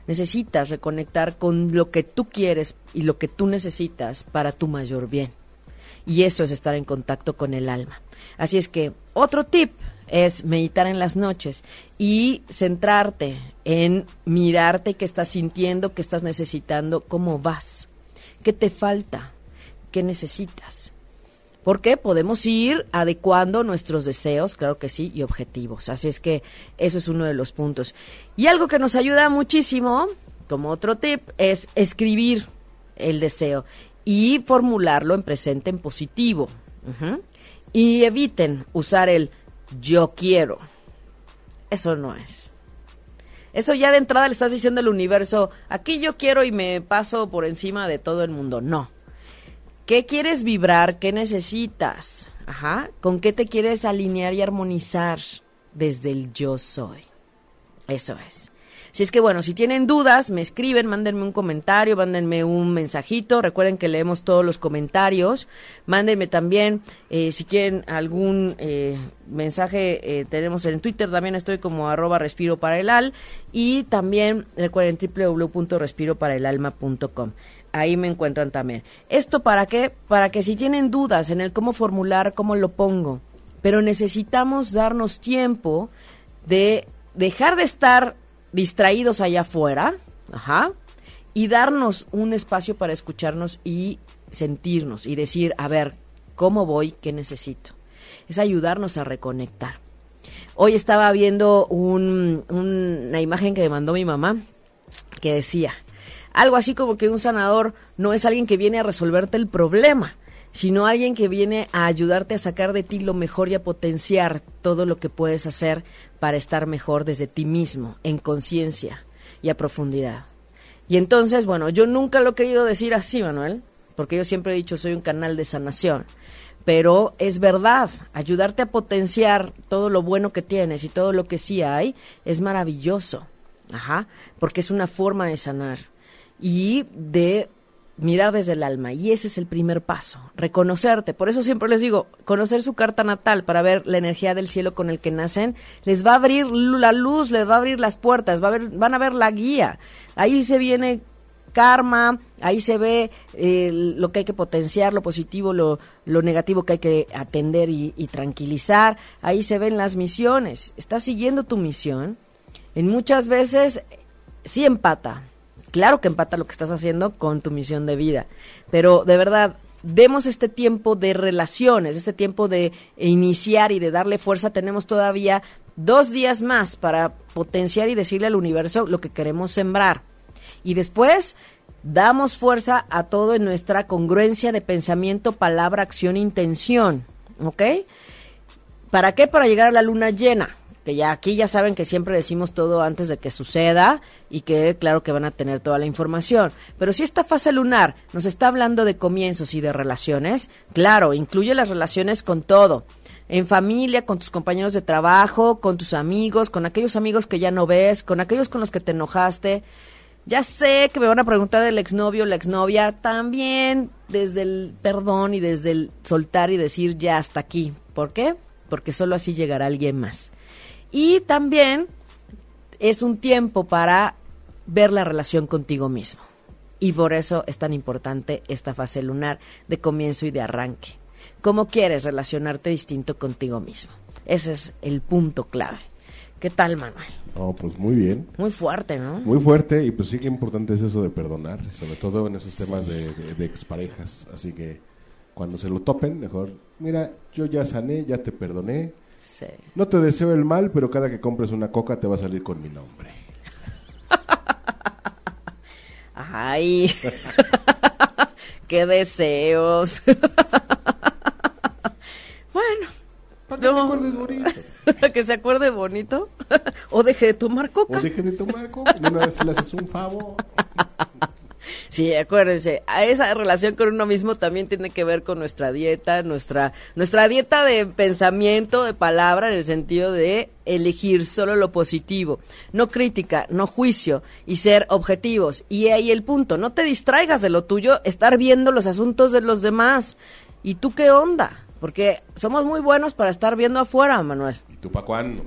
Necesitas reconectar con lo que tú quieres y lo que tú necesitas para tu mayor bien. Y eso es estar en contacto con el alma. Así es que otro tip es meditar en las noches y centrarte en mirarte qué estás sintiendo, qué estás necesitando, cómo vas, qué te falta, qué necesitas. Porque podemos ir adecuando nuestros deseos, claro que sí, y objetivos. Así es que eso es uno de los puntos. Y algo que nos ayuda muchísimo, como otro tip, es escribir el deseo y formularlo en presente en positivo. Y eviten usar el yo quiero. Eso no es. Eso ya de entrada le estás diciendo al universo, aquí yo quiero y me paso por encima de todo el mundo. No. ¿Qué quieres vibrar? ¿Qué necesitas? Ajá. ¿Con qué te quieres alinear y armonizar desde el yo soy? Eso es. Si es que bueno, si tienen dudas, me escriben, mándenme un comentario, mándenme un mensajito. Recuerden que leemos todos los comentarios. Mándenme también, eh, si quieren algún eh, mensaje, eh, tenemos en Twitter, también estoy como arroba respiro para el al. Y también recuerden www.respiroparaelalma.com. Ahí me encuentran también. ¿Esto para qué? Para que si tienen dudas en el cómo formular, cómo lo pongo. Pero necesitamos darnos tiempo de dejar de estar distraídos allá afuera, ajá, y darnos un espacio para escucharnos y sentirnos y decir, a ver, ¿cómo voy? ¿Qué necesito? Es ayudarnos a reconectar. Hoy estaba viendo un- un- una imagen que me mandó mi mamá que decía algo así como que un sanador no es alguien que viene a resolverte el problema, sino alguien que viene a ayudarte a sacar de ti lo mejor y a potenciar todo lo que puedes hacer para estar mejor desde ti mismo, en conciencia y a profundidad. Y entonces, bueno, yo nunca lo he querido decir así, Manuel, porque yo siempre he dicho soy un canal de sanación. Pero es verdad, ayudarte a potenciar todo lo bueno que tienes y todo lo que sí hay es maravilloso. Ajá, porque es una forma de sanar y de mirar desde el alma. Y ese es el primer paso, reconocerte. Por eso siempre les digo, conocer su carta natal para ver la energía del cielo con el que nacen, les va a abrir la luz, les va a abrir las puertas, va a ver, van a ver la guía. Ahí se viene karma, ahí se ve eh, lo que hay que potenciar, lo positivo, lo, lo negativo que hay que atender y, y tranquilizar, ahí se ven las misiones, estás siguiendo tu misión, en muchas veces sí empata, claro que empata lo que estás haciendo con tu misión de vida, pero de verdad, demos este tiempo de relaciones, este tiempo de iniciar y de darle fuerza, tenemos todavía dos días más para potenciar y decirle al universo lo que queremos sembrar. Y después damos fuerza a todo en nuestra congruencia de pensamiento, palabra, acción, intención. ¿Ok? ¿Para qué? Para llegar a la luna llena. Que ya aquí ya saben que siempre decimos todo antes de que suceda y que claro que van a tener toda la información. Pero si esta fase lunar nos está hablando de comienzos y de relaciones, claro, incluye las relaciones con todo. En familia, con tus compañeros de trabajo, con tus amigos, con aquellos amigos que ya no ves, con aquellos con los que te enojaste Ya sé que me van a preguntar del exnovio o la exnovia, también desde el perdón y desde el soltar y decir ya hasta aquí. ¿Por qué? Porque solo así llegará alguien más. Y también es un tiempo para ver la relación contigo mismo. Y por eso es tan importante esta fase lunar de comienzo y de arranque. ¿Cómo quieres relacionarte distinto contigo mismo? Ese es el punto clave. ¿Qué tal, Manuel? No, pues muy bien. Muy fuerte, ¿no? Muy fuerte y pues sí que importante es eso de perdonar, sobre todo en esos temas de, de, exparejas. Así que cuando se lo topen, mejor, mira, yo ya sané, ya te perdoné. Sí. No te deseo el mal, pero cada que compres una coca te va a salir con mi nombre. Ay, qué deseos. bueno. Para que te acuerdes bonito. que se acuerde bonito. o deje de tomar coca. O deje de tomar coca. Y una vez le haces un favor. Sí, acuérdense, a esa relación con uno mismo también tiene que ver con nuestra dieta, nuestra nuestra dieta de pensamiento, de palabra, en el sentido de elegir solo lo positivo, no crítica, no juicio y ser objetivos. Y ahí el punto, no te distraigas de lo tuyo, estar viendo los asuntos de los demás. ¿Y tú qué onda? Porque somos muy buenos para estar viendo afuera, Manuel. ¿Y tú para cuándo?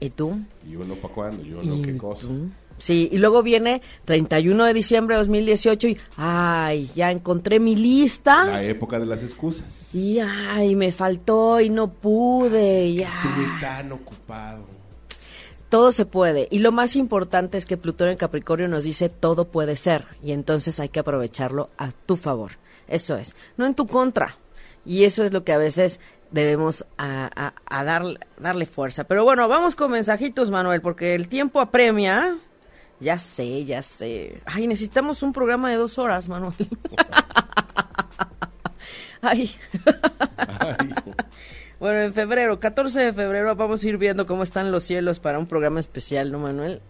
¿Y tú? ¿Y uno para cuándo? ¿Y uno qué cosa? Tú? Sí, y luego viene 31 de diciembre de 2018 y, ay, ya encontré mi lista. La época de las excusas. Y, ay, me faltó y no pude. Ya. Estuve tan ocupado. Todo se puede. Y lo más importante es que Plutón en Capricornio nos dice todo puede ser. Y entonces hay que aprovecharlo a tu favor. Eso es. No en tu contra. Y eso es lo que a veces debemos a, a, a dar, darle fuerza. Pero bueno, vamos con mensajitos, Manuel, porque el tiempo apremia. Ya sé, ya sé. Ay, necesitamos un programa de dos horas, Manuel. Ay. Ay. Bueno, en febrero, 14 de febrero, vamos a ir viendo cómo están los cielos para un programa especial, ¿no, Manuel?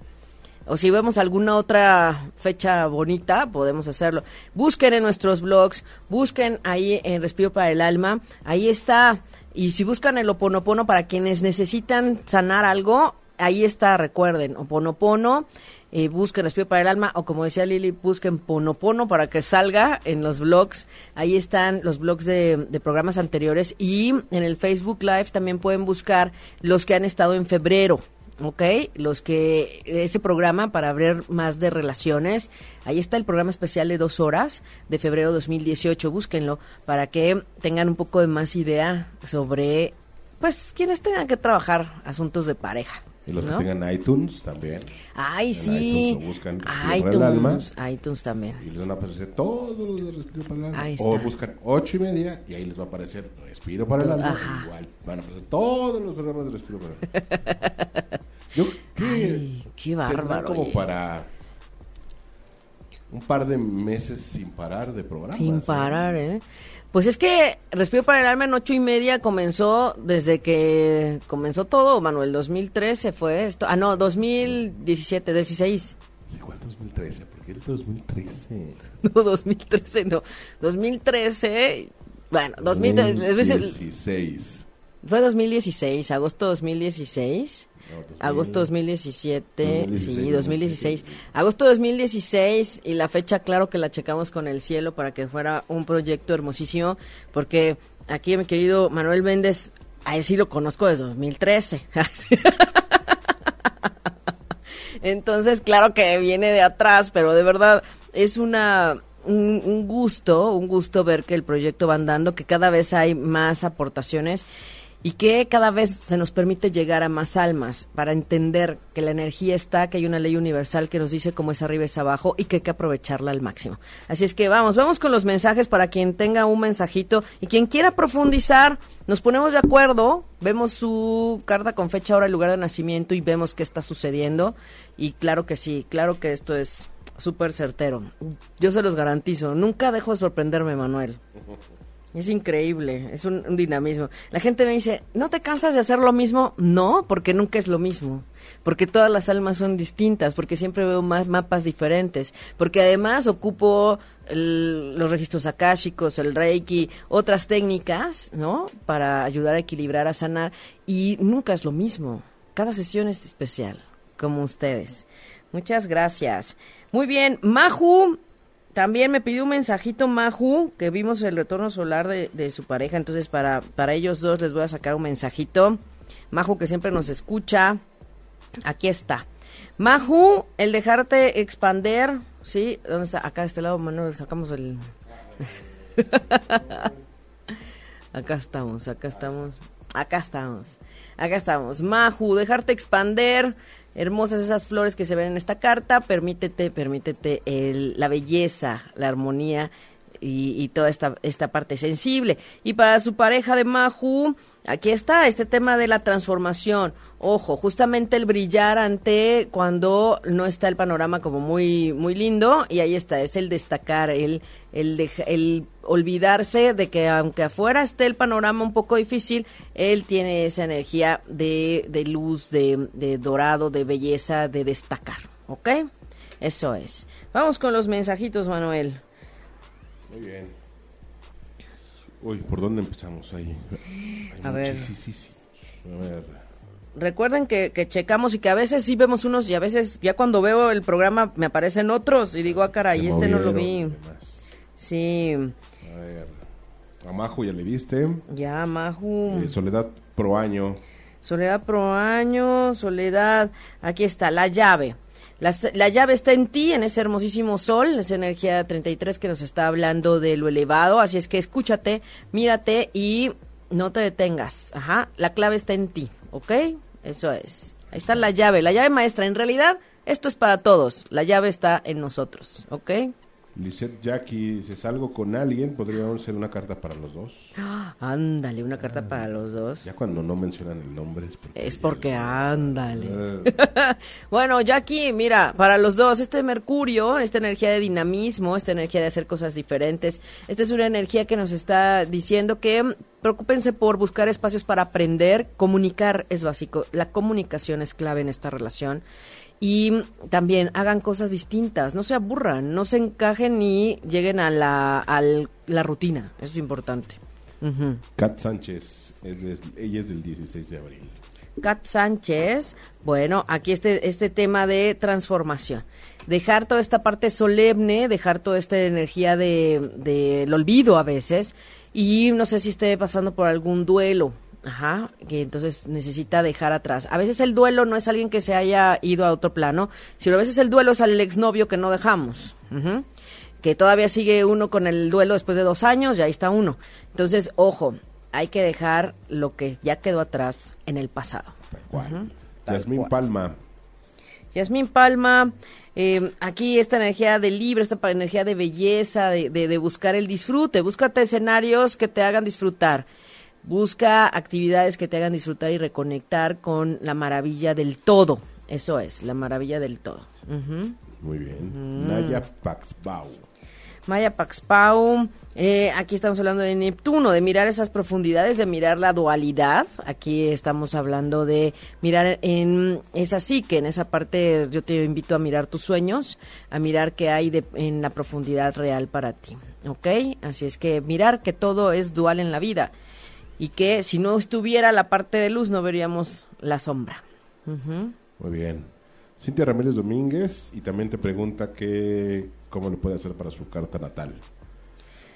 O si vemos alguna otra fecha bonita, podemos hacerlo. Busquen en nuestros blogs, busquen ahí en Respiro para el Alma, ahí está. Y si buscan el Oponopono para quienes necesitan sanar algo, ahí está, recuerden, Oponopono, eh, busquen Respiro para el Alma, o como decía Lili, busquen Ponopono para que salga en los blogs. Ahí están los blogs de, de, programas anteriores y en el Facebook Live también pueden buscar los que han estado en febrero. ¿ok? Los que, ese programa para hablar más de relaciones, ahí está el programa especial de dos horas de febrero 2018, búsquenlo para que tengan un poco de más idea sobre, pues, quienes tengan que trabajar asuntos de pareja. Y los ¿no? que tengan iTunes también. Ay, En sí. iTunes lo buscan, el alma. iTunes, iTunes también. Y les van a aparecer todos los de Respiro para el alma. Ahí O está. buscan ocho y media y ahí les va a aparecer Respiro para el alma. Ajá. Igual van a aparecer todos los programas de Respiro para el alma. Yo, ¿qué? Ay, qué bárbaro. como oye. para un par de meses sin parar de programas. Sin ¿no? parar, ¿eh? Pues es que Respiro para el Alma en ocho y media comenzó desde que comenzó todo, Manuel, 2013 fue esto. Ah, no, 2017, 16. Sí, ¿cuál 2013? ¿Por qué el 2013? No, 2013 no. 2013, bueno, 2000, les voy a decir- 2016. fue 2016, agosto 2016. No, 2000. Agosto 2017, 2016, sí, 2016. 2016. Agosto 2016 y la fecha, claro que la checamos con el cielo para que fuera un proyecto hermosísimo, porque aquí mi querido Manuel Méndez, a él sí lo conozco desde 2013. Entonces, claro que viene de atrás, pero de verdad es una un, un gusto, un gusto ver que el proyecto va andando, que cada vez hay más aportaciones y que cada vez se nos permite llegar a más almas para entender que la energía está, que hay una ley universal que nos dice cómo es arriba es abajo y que hay que aprovecharla al máximo. Así es que vamos, vamos con los mensajes para quien tenga un mensajito y quien quiera profundizar, nos ponemos de acuerdo, vemos su carta con fecha, hora y lugar de nacimiento y vemos qué está sucediendo. Y claro que sí, claro que esto es súper certero. Yo se los garantizo, nunca dejo de sorprenderme, Manuel. Es increíble, es un, dinamismo. La gente me dice, ¿no te cansas de hacer lo mismo? No, porque nunca es lo mismo. Porque todas las almas son distintas, porque siempre veo más mapas diferentes. Porque además ocupo los registros akáshicos, el reiki, otras técnicas, ¿no? Para ayudar a equilibrar, a sanar. Y nunca es lo mismo. Cada sesión es especial, como ustedes. Muchas gracias. Muy bien, Maju también me pidió un mensajito Maju, que vimos el retorno solar de, de, su pareja, entonces para, para ellos dos les voy a sacar un mensajito. Maju que siempre nos escucha, aquí está. Maju, el dejarte expander, ¿sí? ¿Dónde está? Acá de este lado, Manuel, sacamos el... acá estamos, acá estamos, acá estamos, acá estamos. Maju, dejarte expander, hermosas esas flores que se ven en esta carta, permítete, permítete el, la belleza, la armonía y, y, toda esta, esta parte sensible. Y para su pareja de Maju, aquí está este tema de la transformación. Ojo, justamente el brillar ante cuando no está el panorama como muy, muy lindo, y ahí está, es el destacar, el, el, el olvidarse de que aunque afuera esté el panorama un poco difícil, él tiene esa energía de, de luz, de, de dorado, de belleza, de destacar. ¿Ok? Eso es. Vamos con los mensajitos, Manuel. Muy bien. Uy, ¿por dónde empezamos ahí? Hay A ver. A ver. Recuerden que, que, checamos y que a veces sí vemos unos y a veces ya cuando veo el programa me aparecen otros y digo, ah, caray, Se este no lo vi. Sí, A ver. A ya le diste. ya, Maju. Eh, Soledad Pro Año. Soledad pro año, Soledad, aquí está, la llave. La, la, llave está en ti, en ese hermosísimo sol, esa energía 33 que nos está hablando de lo elevado, así es que escúchate, mírate y no te detengas. Ajá, la clave está en ti, ¿ok? Eso es. Ahí está la llave, la llave maestra. En realidad, esto es para todos. La llave está en nosotros, ¿ok? Lisette Jackie, si salgo con alguien, podría ser una carta para los dos. Ah, ándale, una carta para los dos. Ya cuando no mencionan el nombre es porque... Es porque ándale. Eh, bueno, Jackie, mira, para los dos, este Mercurio, esta energía de dinamismo, esta energía de hacer cosas diferentes, esta es una energía que nos está diciendo que mm, preocúpense por buscar espacios para aprender, comunicar es básico, la comunicación es clave en esta relación. Y también hagan cosas distintas, no se aburran, no se encajen ni lleguen a la, a la rutina, eso es importante. Ujú. Kat Sánchez, es de- ella es del 16 de abril. Kat Sánchez, bueno, aquí este, este tema de transformación. Dejar toda esta parte solemne, dejar toda esta energía de, del olvido a veces, y no sé si esté pasando por algún duelo, ajá, que entonces necesita dejar atrás. A veces el duelo no es alguien que se haya ido a otro plano, sino a veces el duelo es al exnovio que no dejamos. que todavía sigue uno con el duelo después de dos años, y ahí está uno. Entonces, ojo, hay que dejar lo que ya quedó atrás en el pasado. Yasmín cual. Palma, Yasmín Palma, eh, aquí esta energía de libre, esta energía de belleza, de, de- de buscar el disfrute. Búscate escenarios que te hagan disfrutar. Busca actividades que te hagan disfrutar y reconectar con la maravilla del todo. Eso es, la maravilla del todo. Muy bien. Mm. Naya Paxbau. Maya Paxpau, eh, aquí estamos hablando de Neptuno, de mirar esas profundidades, de mirar la dualidad. Aquí estamos hablando de mirar en esa psique, en esa parte, yo te invito a mirar tus sueños, a mirar qué hay de, en la profundidad real para ti. ¿Ok? Así es que mirar que todo es dual en la vida y que si no estuviera la parte de luz no veríamos la sombra. Muy bien. Cintia Ramírez Domínguez y también te pregunta que cómo le puede hacer para su carta natal.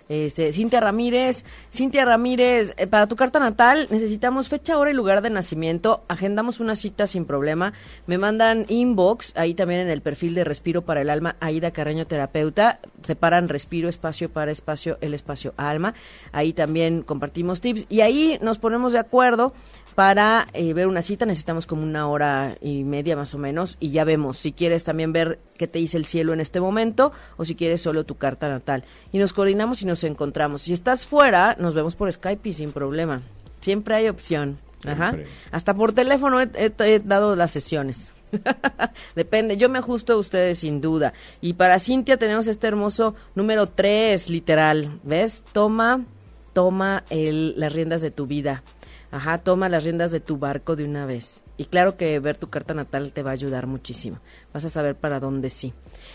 Este, Cintia Ramírez, Cintia Ramírez, eh, para tu carta natal necesitamos fecha, hora y lugar de nacimiento. Agendamos una cita sin problema. Me mandan inbox, ahí también en el perfil de Respiro para el Alma, Aida Carreño Terapeuta. Separan respiro, espacio para espacio, el espacio alma. Ahí también compartimos tips y ahí nos ponemos de acuerdo para eh, ver una cita necesitamos como una hora y media más o menos y ya vemos si quieres también ver qué te dice el cielo en este momento o si quieres solo tu carta natal y nos coordinamos y nos encontramos. Si estás fuera, nos vemos por Skype y sin problema. Siempre hay opción. Ajá. Hasta por teléfono he, he- he dado las sesiones. Depende, yo me ajusto a ustedes sin duda. Y para Cintia tenemos este hermoso número 3, literal. ¿Ves? Toma, toma el, las riendas de tu vida. Ajá, toma las riendas de tu barco de una vez. Y claro que ver tu carta natal te va a ayudar muchísimo. Vas a saber para dónde sí.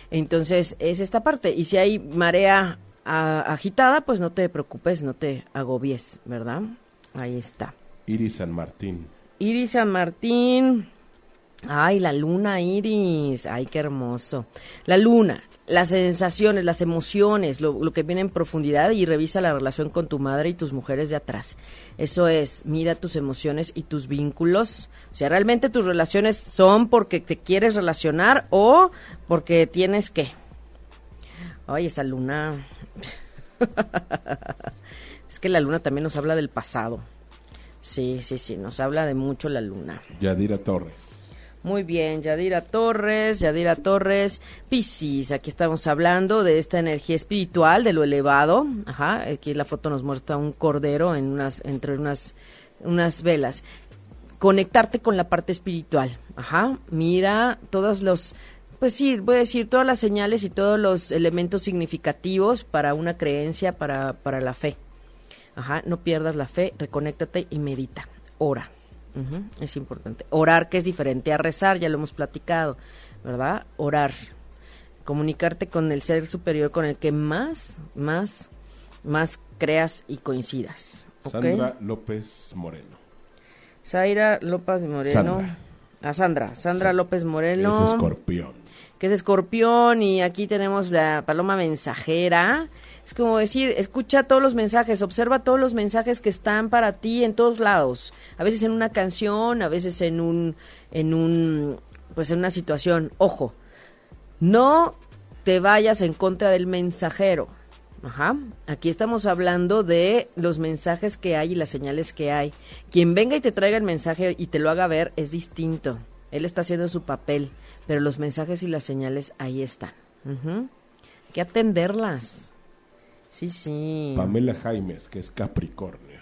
Entonces, es esta parte. Y si hay marea a- agitada, pues no te preocupes, no te agobies, ¿verdad? Ahí está. Iris San Martín. Iris San Martín. Ay, la luna iris. Ay, qué hermoso. La luna, las sensaciones, las emociones, lo, lo, que viene en profundidad y revisa la relación con tu madre y tus mujeres de atrás. Eso es, mira tus emociones y tus vínculos. O sea, realmente tus relaciones son porque te quieres relacionar o porque tienes que. Ay, esa luna. es que la luna también nos habla del pasado. Sí, sí, sí, nos habla de mucho la luna. Yadira Torres. Muy bien, Yadira Torres, Yadira Torres, Piscis, aquí estamos hablando de esta energía espiritual, de lo elevado. Ajá, aquí la foto nos muestra un cordero en unas, entre unas, unas velas. Conectarte con la parte espiritual. Ajá, mira todos los, pues sí, voy a decir todas las señales y todos los elementos significativos para una creencia, para, para la fe. Ajá, no pierdas la fe, reconéctate y medita. Ora. Es importante. Orar, que es diferente a rezar, ya lo hemos platicado, ¿verdad? Orar. Comunicarte con el ser superior con el que más, más, más creas y coincidas. Sandra López Moreno. Zaira López Moreno. Sandra. A Sandra. Sandra López Moreno. Es escorpión. Que es escorpión y aquí tenemos la paloma mensajera. Es como decir, escucha todos los mensajes, observa todos los mensajes que están para ti en todos lados. A veces en una canción, a veces en un, en un, pues en una situación. Ojo, no te vayas en contra del mensajero. Ajá. Aquí estamos hablando de los mensajes que hay y las señales que hay. Quien venga y te traiga el mensaje y te lo haga ver es distinto. Él está haciendo su papel, pero los mensajes y las señales ahí están. Hay que atenderlas. Sí, sí. Pamela Jaimes, que es Capricornio.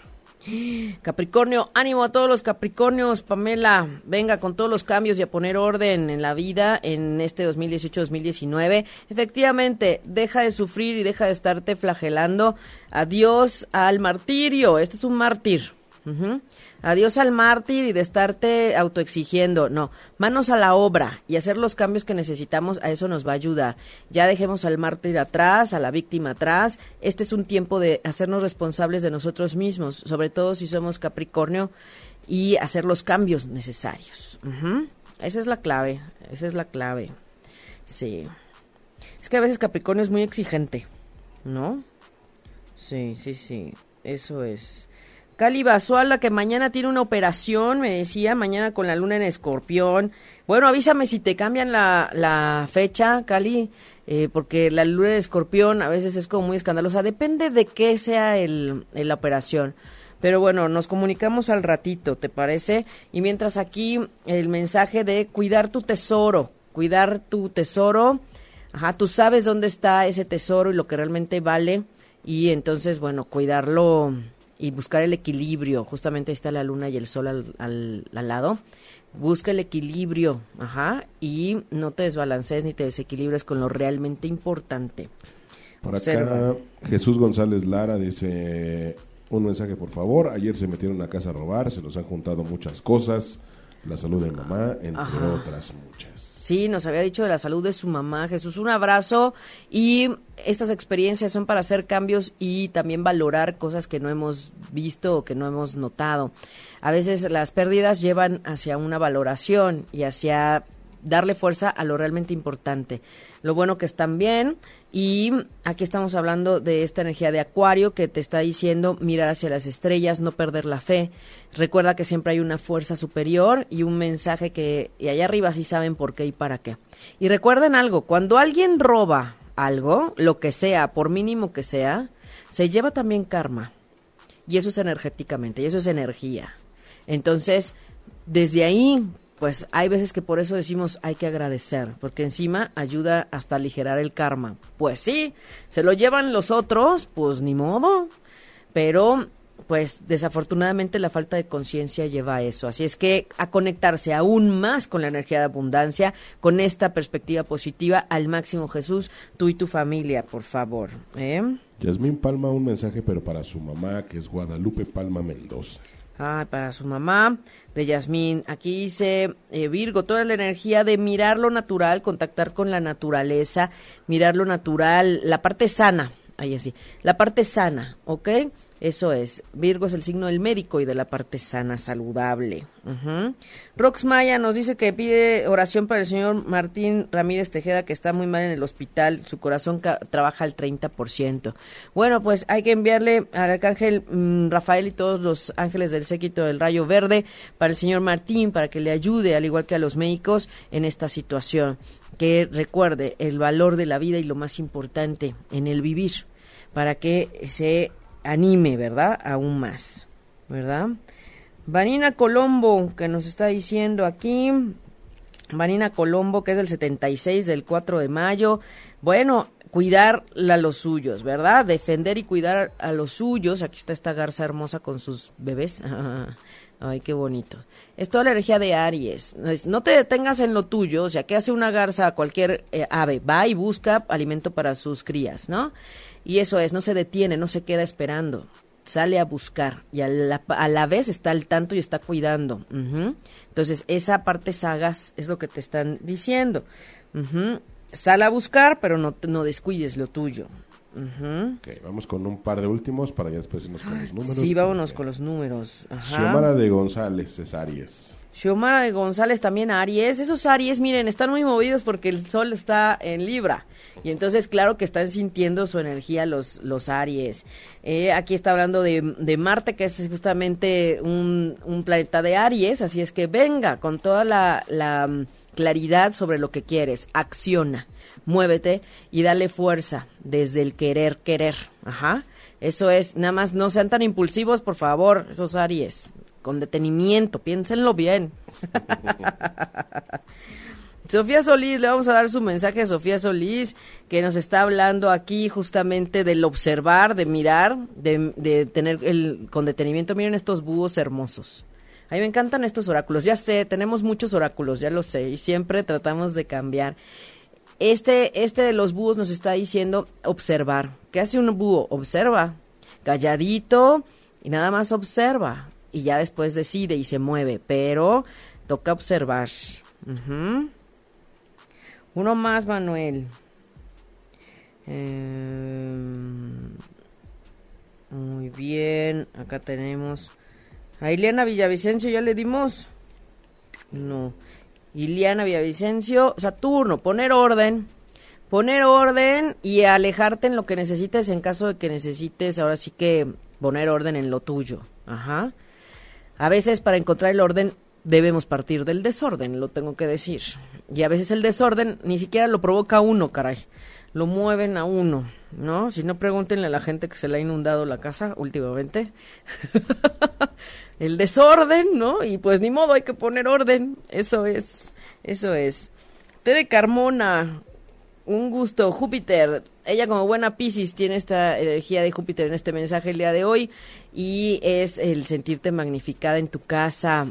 Capricornio, ánimo a todos los Capricornios, Pamela, venga con todos los cambios y a poner orden en la vida en este 2018-2019. Efectivamente, deja de sufrir y deja de estarte flagelando. Adiós al martirio, este es un mártir. Adiós al mártir y de estarte autoexigiendo. No, manos a la obra y hacer los cambios que necesitamos, a eso nos va a ayudar. Ya dejemos al mártir atrás, a la víctima atrás. Este es un tiempo de hacernos responsables de nosotros mismos, sobre todo si somos Capricornio, y hacer los cambios necesarios. Esa es la clave, esa es la clave. Sí. Es que a veces Capricornio es muy exigente, ¿no? Sí, sí, sí, eso es. Cali Basualda, que mañana tiene una operación, me decía, mañana con la luna en escorpión. Bueno, avísame si te cambian la, la fecha, Cali, eh, porque la luna en escorpión a veces es como muy escandalosa. Depende de qué sea el, la operación. Pero bueno, nos comunicamos al ratito, ¿te parece? Y mientras aquí el mensaje de cuidar tu tesoro, cuidar tu tesoro. Ajá, tú sabes dónde está ese tesoro y lo que realmente vale. Y entonces, bueno, cuidarlo y buscar el equilibrio. Justamente ahí está la luna y el sol al, al, al lado. Busca el equilibrio, ajá, y no te desbalancees ni te desequilibres con lo realmente importante. Por acá. Jesús González Lara dice un mensaje, por favor. Ayer se metieron a casa a robar, se nos han juntado muchas cosas. La salud de mamá, entre Ajá. otras muchas. Sí, nos había dicho de la salud de su mamá. Jesús, un abrazo. Y estas experiencias son para hacer cambios y también valorar cosas que no hemos visto o que no hemos notado. A veces las pérdidas llevan hacia una valoración y hacia darle fuerza a lo realmente importante. Lo bueno que están bien y aquí estamos hablando de esta energía de acuario que te está diciendo mirar hacia las estrellas, no perder la fe. Recuerda que siempre hay una fuerza superior y un mensaje que y allá arriba sí saben por qué y para qué. Y recuerden algo, cuando alguien roba algo, lo que sea, por mínimo que sea, se lleva también karma. Y eso es energéticamente, y eso es energía. Entonces, desde ahí, pues hay veces que por eso decimos hay que agradecer, porque encima ayuda hasta aligerar el karma. Pues sí, se lo llevan los otros, pues ni modo. Pero, pues desafortunadamente la falta de conciencia lleva a eso. Así es que a conectarse aún más con la energía de abundancia, con esta perspectiva positiva al máximo Jesús, tú y tu familia, por favor. ¿eh? Yasmín Palma, un mensaje, pero para su mamá, que es Guadalupe Palma Mendoza. Ah, para su mamá, de Yasmín. Aquí dice eh, Virgo, toda la energía de mirar lo natural, contactar con la naturaleza, mirar lo natural, la parte sana, ahí así, la parte sana, ¿ok? Eso es. Virgo es el signo del médico y de la parte sana, saludable. Rox Maya nos dice que pide oración para el señor Martín Ramírez Tejeda, que está muy mal en el hospital. Su corazón trabaja al 30%. Bueno, pues hay que enviarle al arcángel mm, Rafael y todos los ángeles del séquito del rayo verde para el señor Martín, para que le ayude, al igual que a los médicos, en esta situación. Que recuerde el valor de la vida y lo más importante en el vivir, para que se anime, ¿verdad? Aún más, ¿verdad? Vanina Colombo, que nos está diciendo aquí, Vanina Colombo, que es del 76 del 4 de mayo. Bueno, cuidar a los suyos, ¿verdad? Defender y cuidar a los suyos. Aquí está esta garza hermosa con sus bebés. Ay, qué bonito. Es toda la energía de Aries. No te detengas en lo tuyo, o sea, ¿qué hace una garza a cualquier eh, ave? Va y busca alimento para sus crías, ¿no? Y eso es, no se detiene, no se queda esperando, sale a buscar y a la, vez está al tanto y está cuidando. Entonces, esa parte sagas es lo que te están diciendo. Sale a buscar, pero no, no descuides lo tuyo. vamos con un par de últimos para ya después irnos con los números. Sí, vámonos con los números. Xiomara de González Cesáreas. Xiomara González también Aries. Esos Aries, miren, están muy movidos porque el sol está en Libra. Y entonces, claro que están sintiendo su energía los, los Aries. Eh, aquí está hablando de, de, Marte, que es justamente un, un, planeta de Aries. Así es que venga con toda la, la mm, claridad sobre lo que quieres. Acciona, muévete y dale fuerza desde el querer, querer. Ajá. Eso es, nada más no sean tan impulsivos, por favor, esos Aries con detenimiento, piénsenlo bien. Sofía Solís, le vamos a dar su mensaje a Sofía Solís, que nos está hablando aquí justamente del observar, de mirar, de, tener el, con detenimiento. Miren estos búhos hermosos. A mí me encantan estos oráculos. Ya sé, tenemos muchos oráculos, ya lo sé, y siempre tratamos de cambiar. Este, este de los búhos nos está diciendo observar. ¿Qué hace un búho? Observa, calladito y nada más observa y ya después decide y se mueve, pero toca observar. Uno más, Manuel. Em, muy bien, acá tenemos a Ileana Villavicencio, ¿ya le dimos? No. Ileana Villavicencio, Saturno, poner orden. Poner orden y alejarte en lo que necesites en caso de que necesites, ahora sí que poner orden en lo tuyo. Ajá. A veces para encontrar el orden debemos partir del desorden, lo tengo que decir. Y a veces el desorden ni siquiera lo provoca uno, caray. Lo mueven a uno, ¿no? Si no, pregúntenle a la gente que se le ha inundado la casa últimamente. el desorden, ¿no? Y pues ni modo, hay que poner orden. Eso es, eso es. Tere Carmona, un gusto. Júpiter, ella como buena Pisces tiene esta energía de Júpiter en este mensaje el día de hoy y es el sentirte magnificada en tu casa,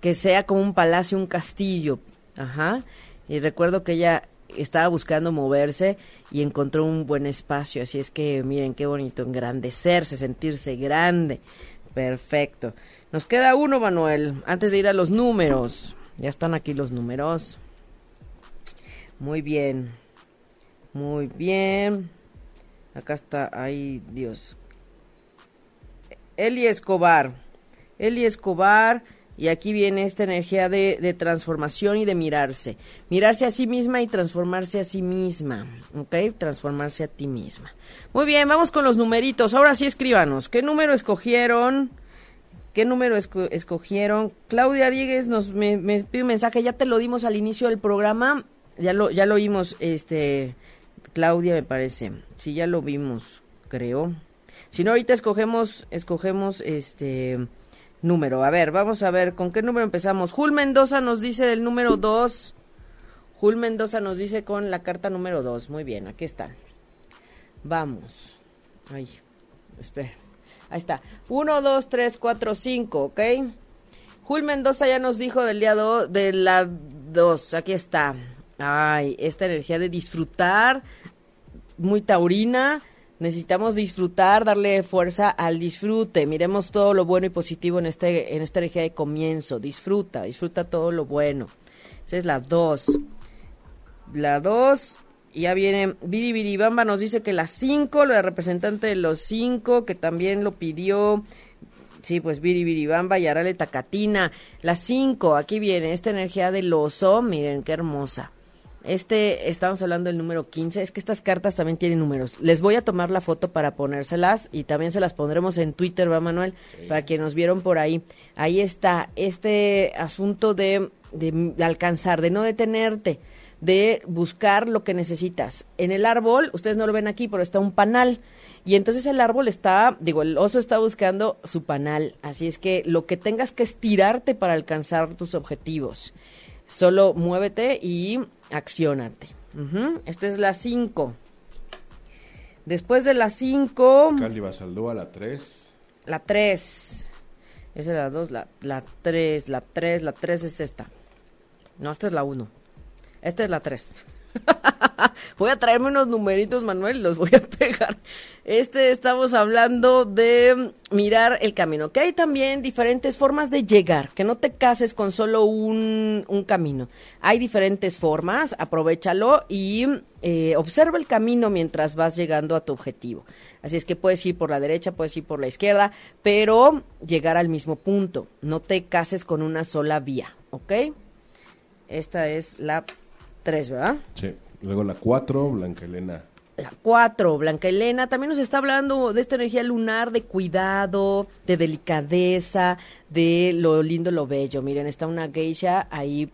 que sea como un palacio, un castillo. Ajá. Y recuerdo que ella estaba buscando moverse y encontró un buen espacio, así es que miren qué bonito engrandecerse, sentirse grande. Perfecto. Nos queda uno, Manuel, antes de ir a los números. Ya están aquí los números. Muy bien. Muy bien. Acá está, ay Dios. Eli Escobar. Eli Escobar. Y aquí viene esta energía de, transformación y de mirarse. Mirarse a sí misma y transformarse a sí misma. ¿Ok? Transformarse a ti misma. Muy bien, vamos con los numeritos. Ahora sí escríbanos. ¿Qué número escogieron? ¿Qué número escogieron? Claudia Díguez nos me, pide un mensaje. Ya te lo dimos al inicio del programa. Ya lo, ya lo oímos, este Claudia, me parece. Sí, ya lo vimos, creo. Si no, ahorita escogemos, escogemos este número. A ver, vamos a ver, ¿con qué número empezamos? Jul Mendoza nos dice del número 2. Jul Mendoza nos dice con la carta número 2. Muy bien, aquí está. Vamos. Ay, espera. Ahí está. 1, 2, 3, 4, 5, ¿ok? Jul Mendoza ya nos dijo del día 2, de la 2. Aquí está. Ay, esta energía de disfrutar, muy taurina. Necesitamos disfrutar, darle fuerza al disfrute. Miremos todo lo bueno y positivo en, este, en esta energía de comienzo. Disfruta, disfruta todo lo bueno. Esa es la dos. La dos. ya viene Bamba nos dice que las 5, la representante de los 5, que también lo pidió. Sí, pues Bamba y Arale Tacatina. Las 5, aquí viene esta energía del oso. Miren qué hermosa. Este, estamos hablando del número 15. Es que estas cartas también tienen números. Les voy a tomar la foto para ponérselas y también se las pondremos en Twitter, ¿va, Manuel? Para quienes nos vieron por ahí. Ahí está este asunto de, de alcanzar, de no detenerte de buscar lo que necesitas. En el árbol, ustedes no lo ven aquí, pero está un panal. Y entonces el árbol está, digo, el oso está buscando su panal. Así es que lo que tengas que estirarte para alcanzar tus objetivos. Solo muévete y accionate. Esta es la 5. Después de la 5... Cali Basaldúa, la 3. La 3. Esa es la 2, la 3, la 3, la 3 es esta. No, esta es la 1. Esta es la 3. voy a traerme unos numeritos, Manuel, los voy a pegar. Este estamos hablando de mirar el camino, que hay también diferentes formas de llegar, que no te cases con solo un, camino. Hay diferentes formas, aprovechalo y eh, observa el camino mientras vas llegando a tu objetivo. Así es que puedes ir por la derecha, puedes ir por la izquierda, pero llegar al mismo punto. No te cases con una sola vía, ¿ok? Esta es la Tres, ¿verdad? Sí. Luego la cuatro, Blanca Elena. La cuatro, Blanca Elena, también nos está hablando de esta energía lunar, de cuidado, de delicadeza, de lo lindo, lo bello. Miren, está una geisha ahí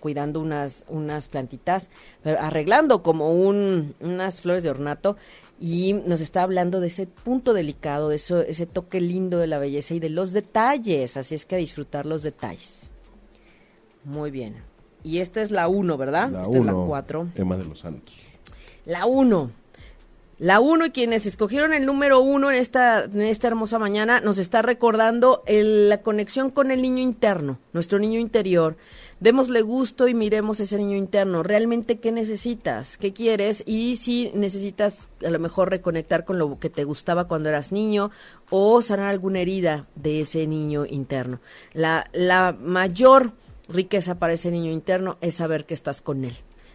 cuidando unas, unas plantitas, arreglando como un, unas flores de ornato y nos está hablando de ese punto delicado, de eso, ese toque lindo de la belleza y de los detalles. Así es que a disfrutar los detalles. Muy bien. Y esta es la 1, ¿verdad? La esta es la 4. Emma de los Santos. La 1. La 1 y quienes escogieron el número 1 en esta, en esta hermosa mañana nos está recordando la conexión con el niño interno, nuestro niño interior. Démosle gusto y miremos ese niño interno. Realmente, ¿qué necesitas? ¿Qué quieres? Y si necesitas a lo mejor reconectar con lo que te gustaba cuando eras niño o sanar alguna herida de ese niño interno. La, la mayor riqueza para ese niño interno es saber que estás con él,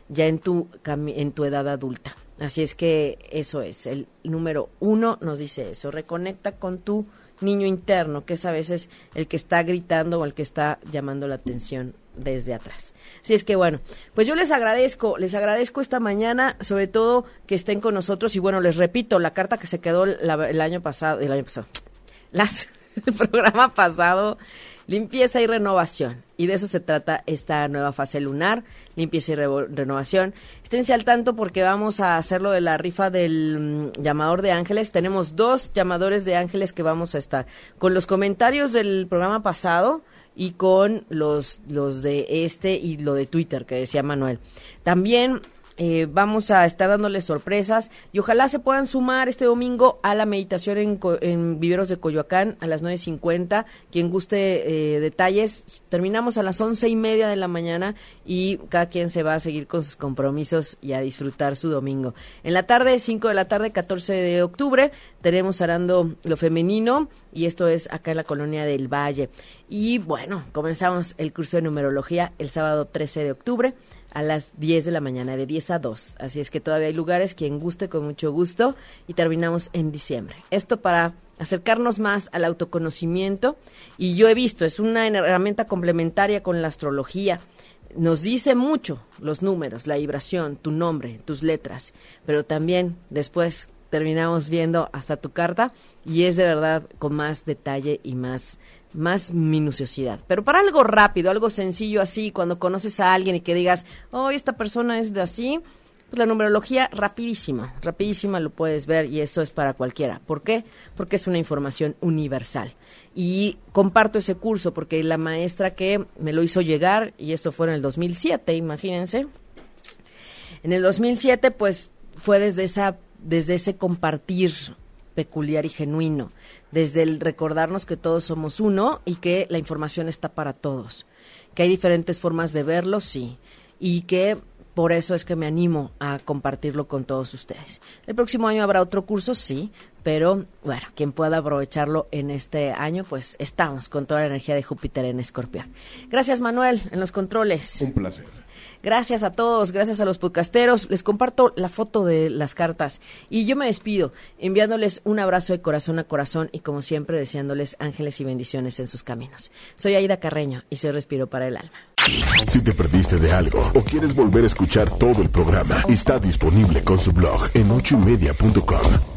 ya en tu, en tu edad adulta. Así es que eso es, el número uno nos dice eso, reconecta con tu niño interno, que es a veces el que está gritando o el que está llamando la atención desde atrás. Así es que bueno, pues yo les agradezco, les agradezco esta mañana, sobre todo que estén con nosotros y bueno, les repito, la carta que se quedó el año pasado, el año pasado, las, el programa pasado limpieza y renovación. Y de eso se trata esta nueva fase lunar, limpieza y renovación. Esténse al tanto porque vamos a hacerlo de la rifa del mm, llamador de ángeles. Tenemos dos llamadores de ángeles que vamos a estar. Con los comentarios del programa pasado y con los, los de este y lo de Twitter que decía Manuel. También eh, vamos a estar dándoles sorpresas y ojalá se puedan sumar este domingo a la meditación en, en Viveros de Coyoacán a las 9.50. Quien guste eh, detalles, terminamos a las once y media de la mañana y cada quien se va a seguir con sus compromisos y a disfrutar su domingo. En la tarde, 5 de la tarde, 14 de octubre, tenemos Arando lo Femenino y esto es acá en la colonia del Valle. Y bueno, comenzamos el curso de numerología el sábado 13 de octubre a las 10 de la mañana, de 10 a 2. Así es que todavía hay lugares, quien guste con mucho gusto, y terminamos en diciembre. Esto para acercarnos más al autoconocimiento, y yo he visto, es una herramienta complementaria con la astrología. Nos dice mucho los números, la vibración, tu nombre, tus letras, pero también después terminamos viendo hasta tu carta y es de verdad con más detalle y más más minuciosidad. Pero para algo rápido, algo sencillo así, cuando conoces a alguien y que digas, oh, esta persona es de así, pues la numerología rapidísima, rapidísima lo puedes ver y eso es para cualquiera. ¿Por qué? Porque es una información universal. Y comparto ese curso porque la maestra que me lo hizo llegar, y esto fue en el 2007, imagínense, en el 2007 pues fue desde esa desde ese compartir peculiar y genuino, desde el recordarnos que todos somos uno y que la información está para todos, que hay diferentes formas de verlo, sí, y que por eso es que me animo a compartirlo con todos ustedes. El próximo año habrá otro curso, sí, pero bueno, quien pueda aprovecharlo en este año, pues estamos con toda la energía de Júpiter en Escorpión. Gracias Manuel, en los controles. Un placer. Gracias a todos, gracias a los podcasteros. Les comparto la foto de las cartas y yo me despido enviándoles un abrazo de corazón a corazón y como siempre deseándoles ángeles y bendiciones en sus caminos. Soy Aida Carreño y soy Respiro para el Alma. Si te perdiste de algo o quieres volver a escuchar todo el programa, está disponible con su blog en ochoymedia.com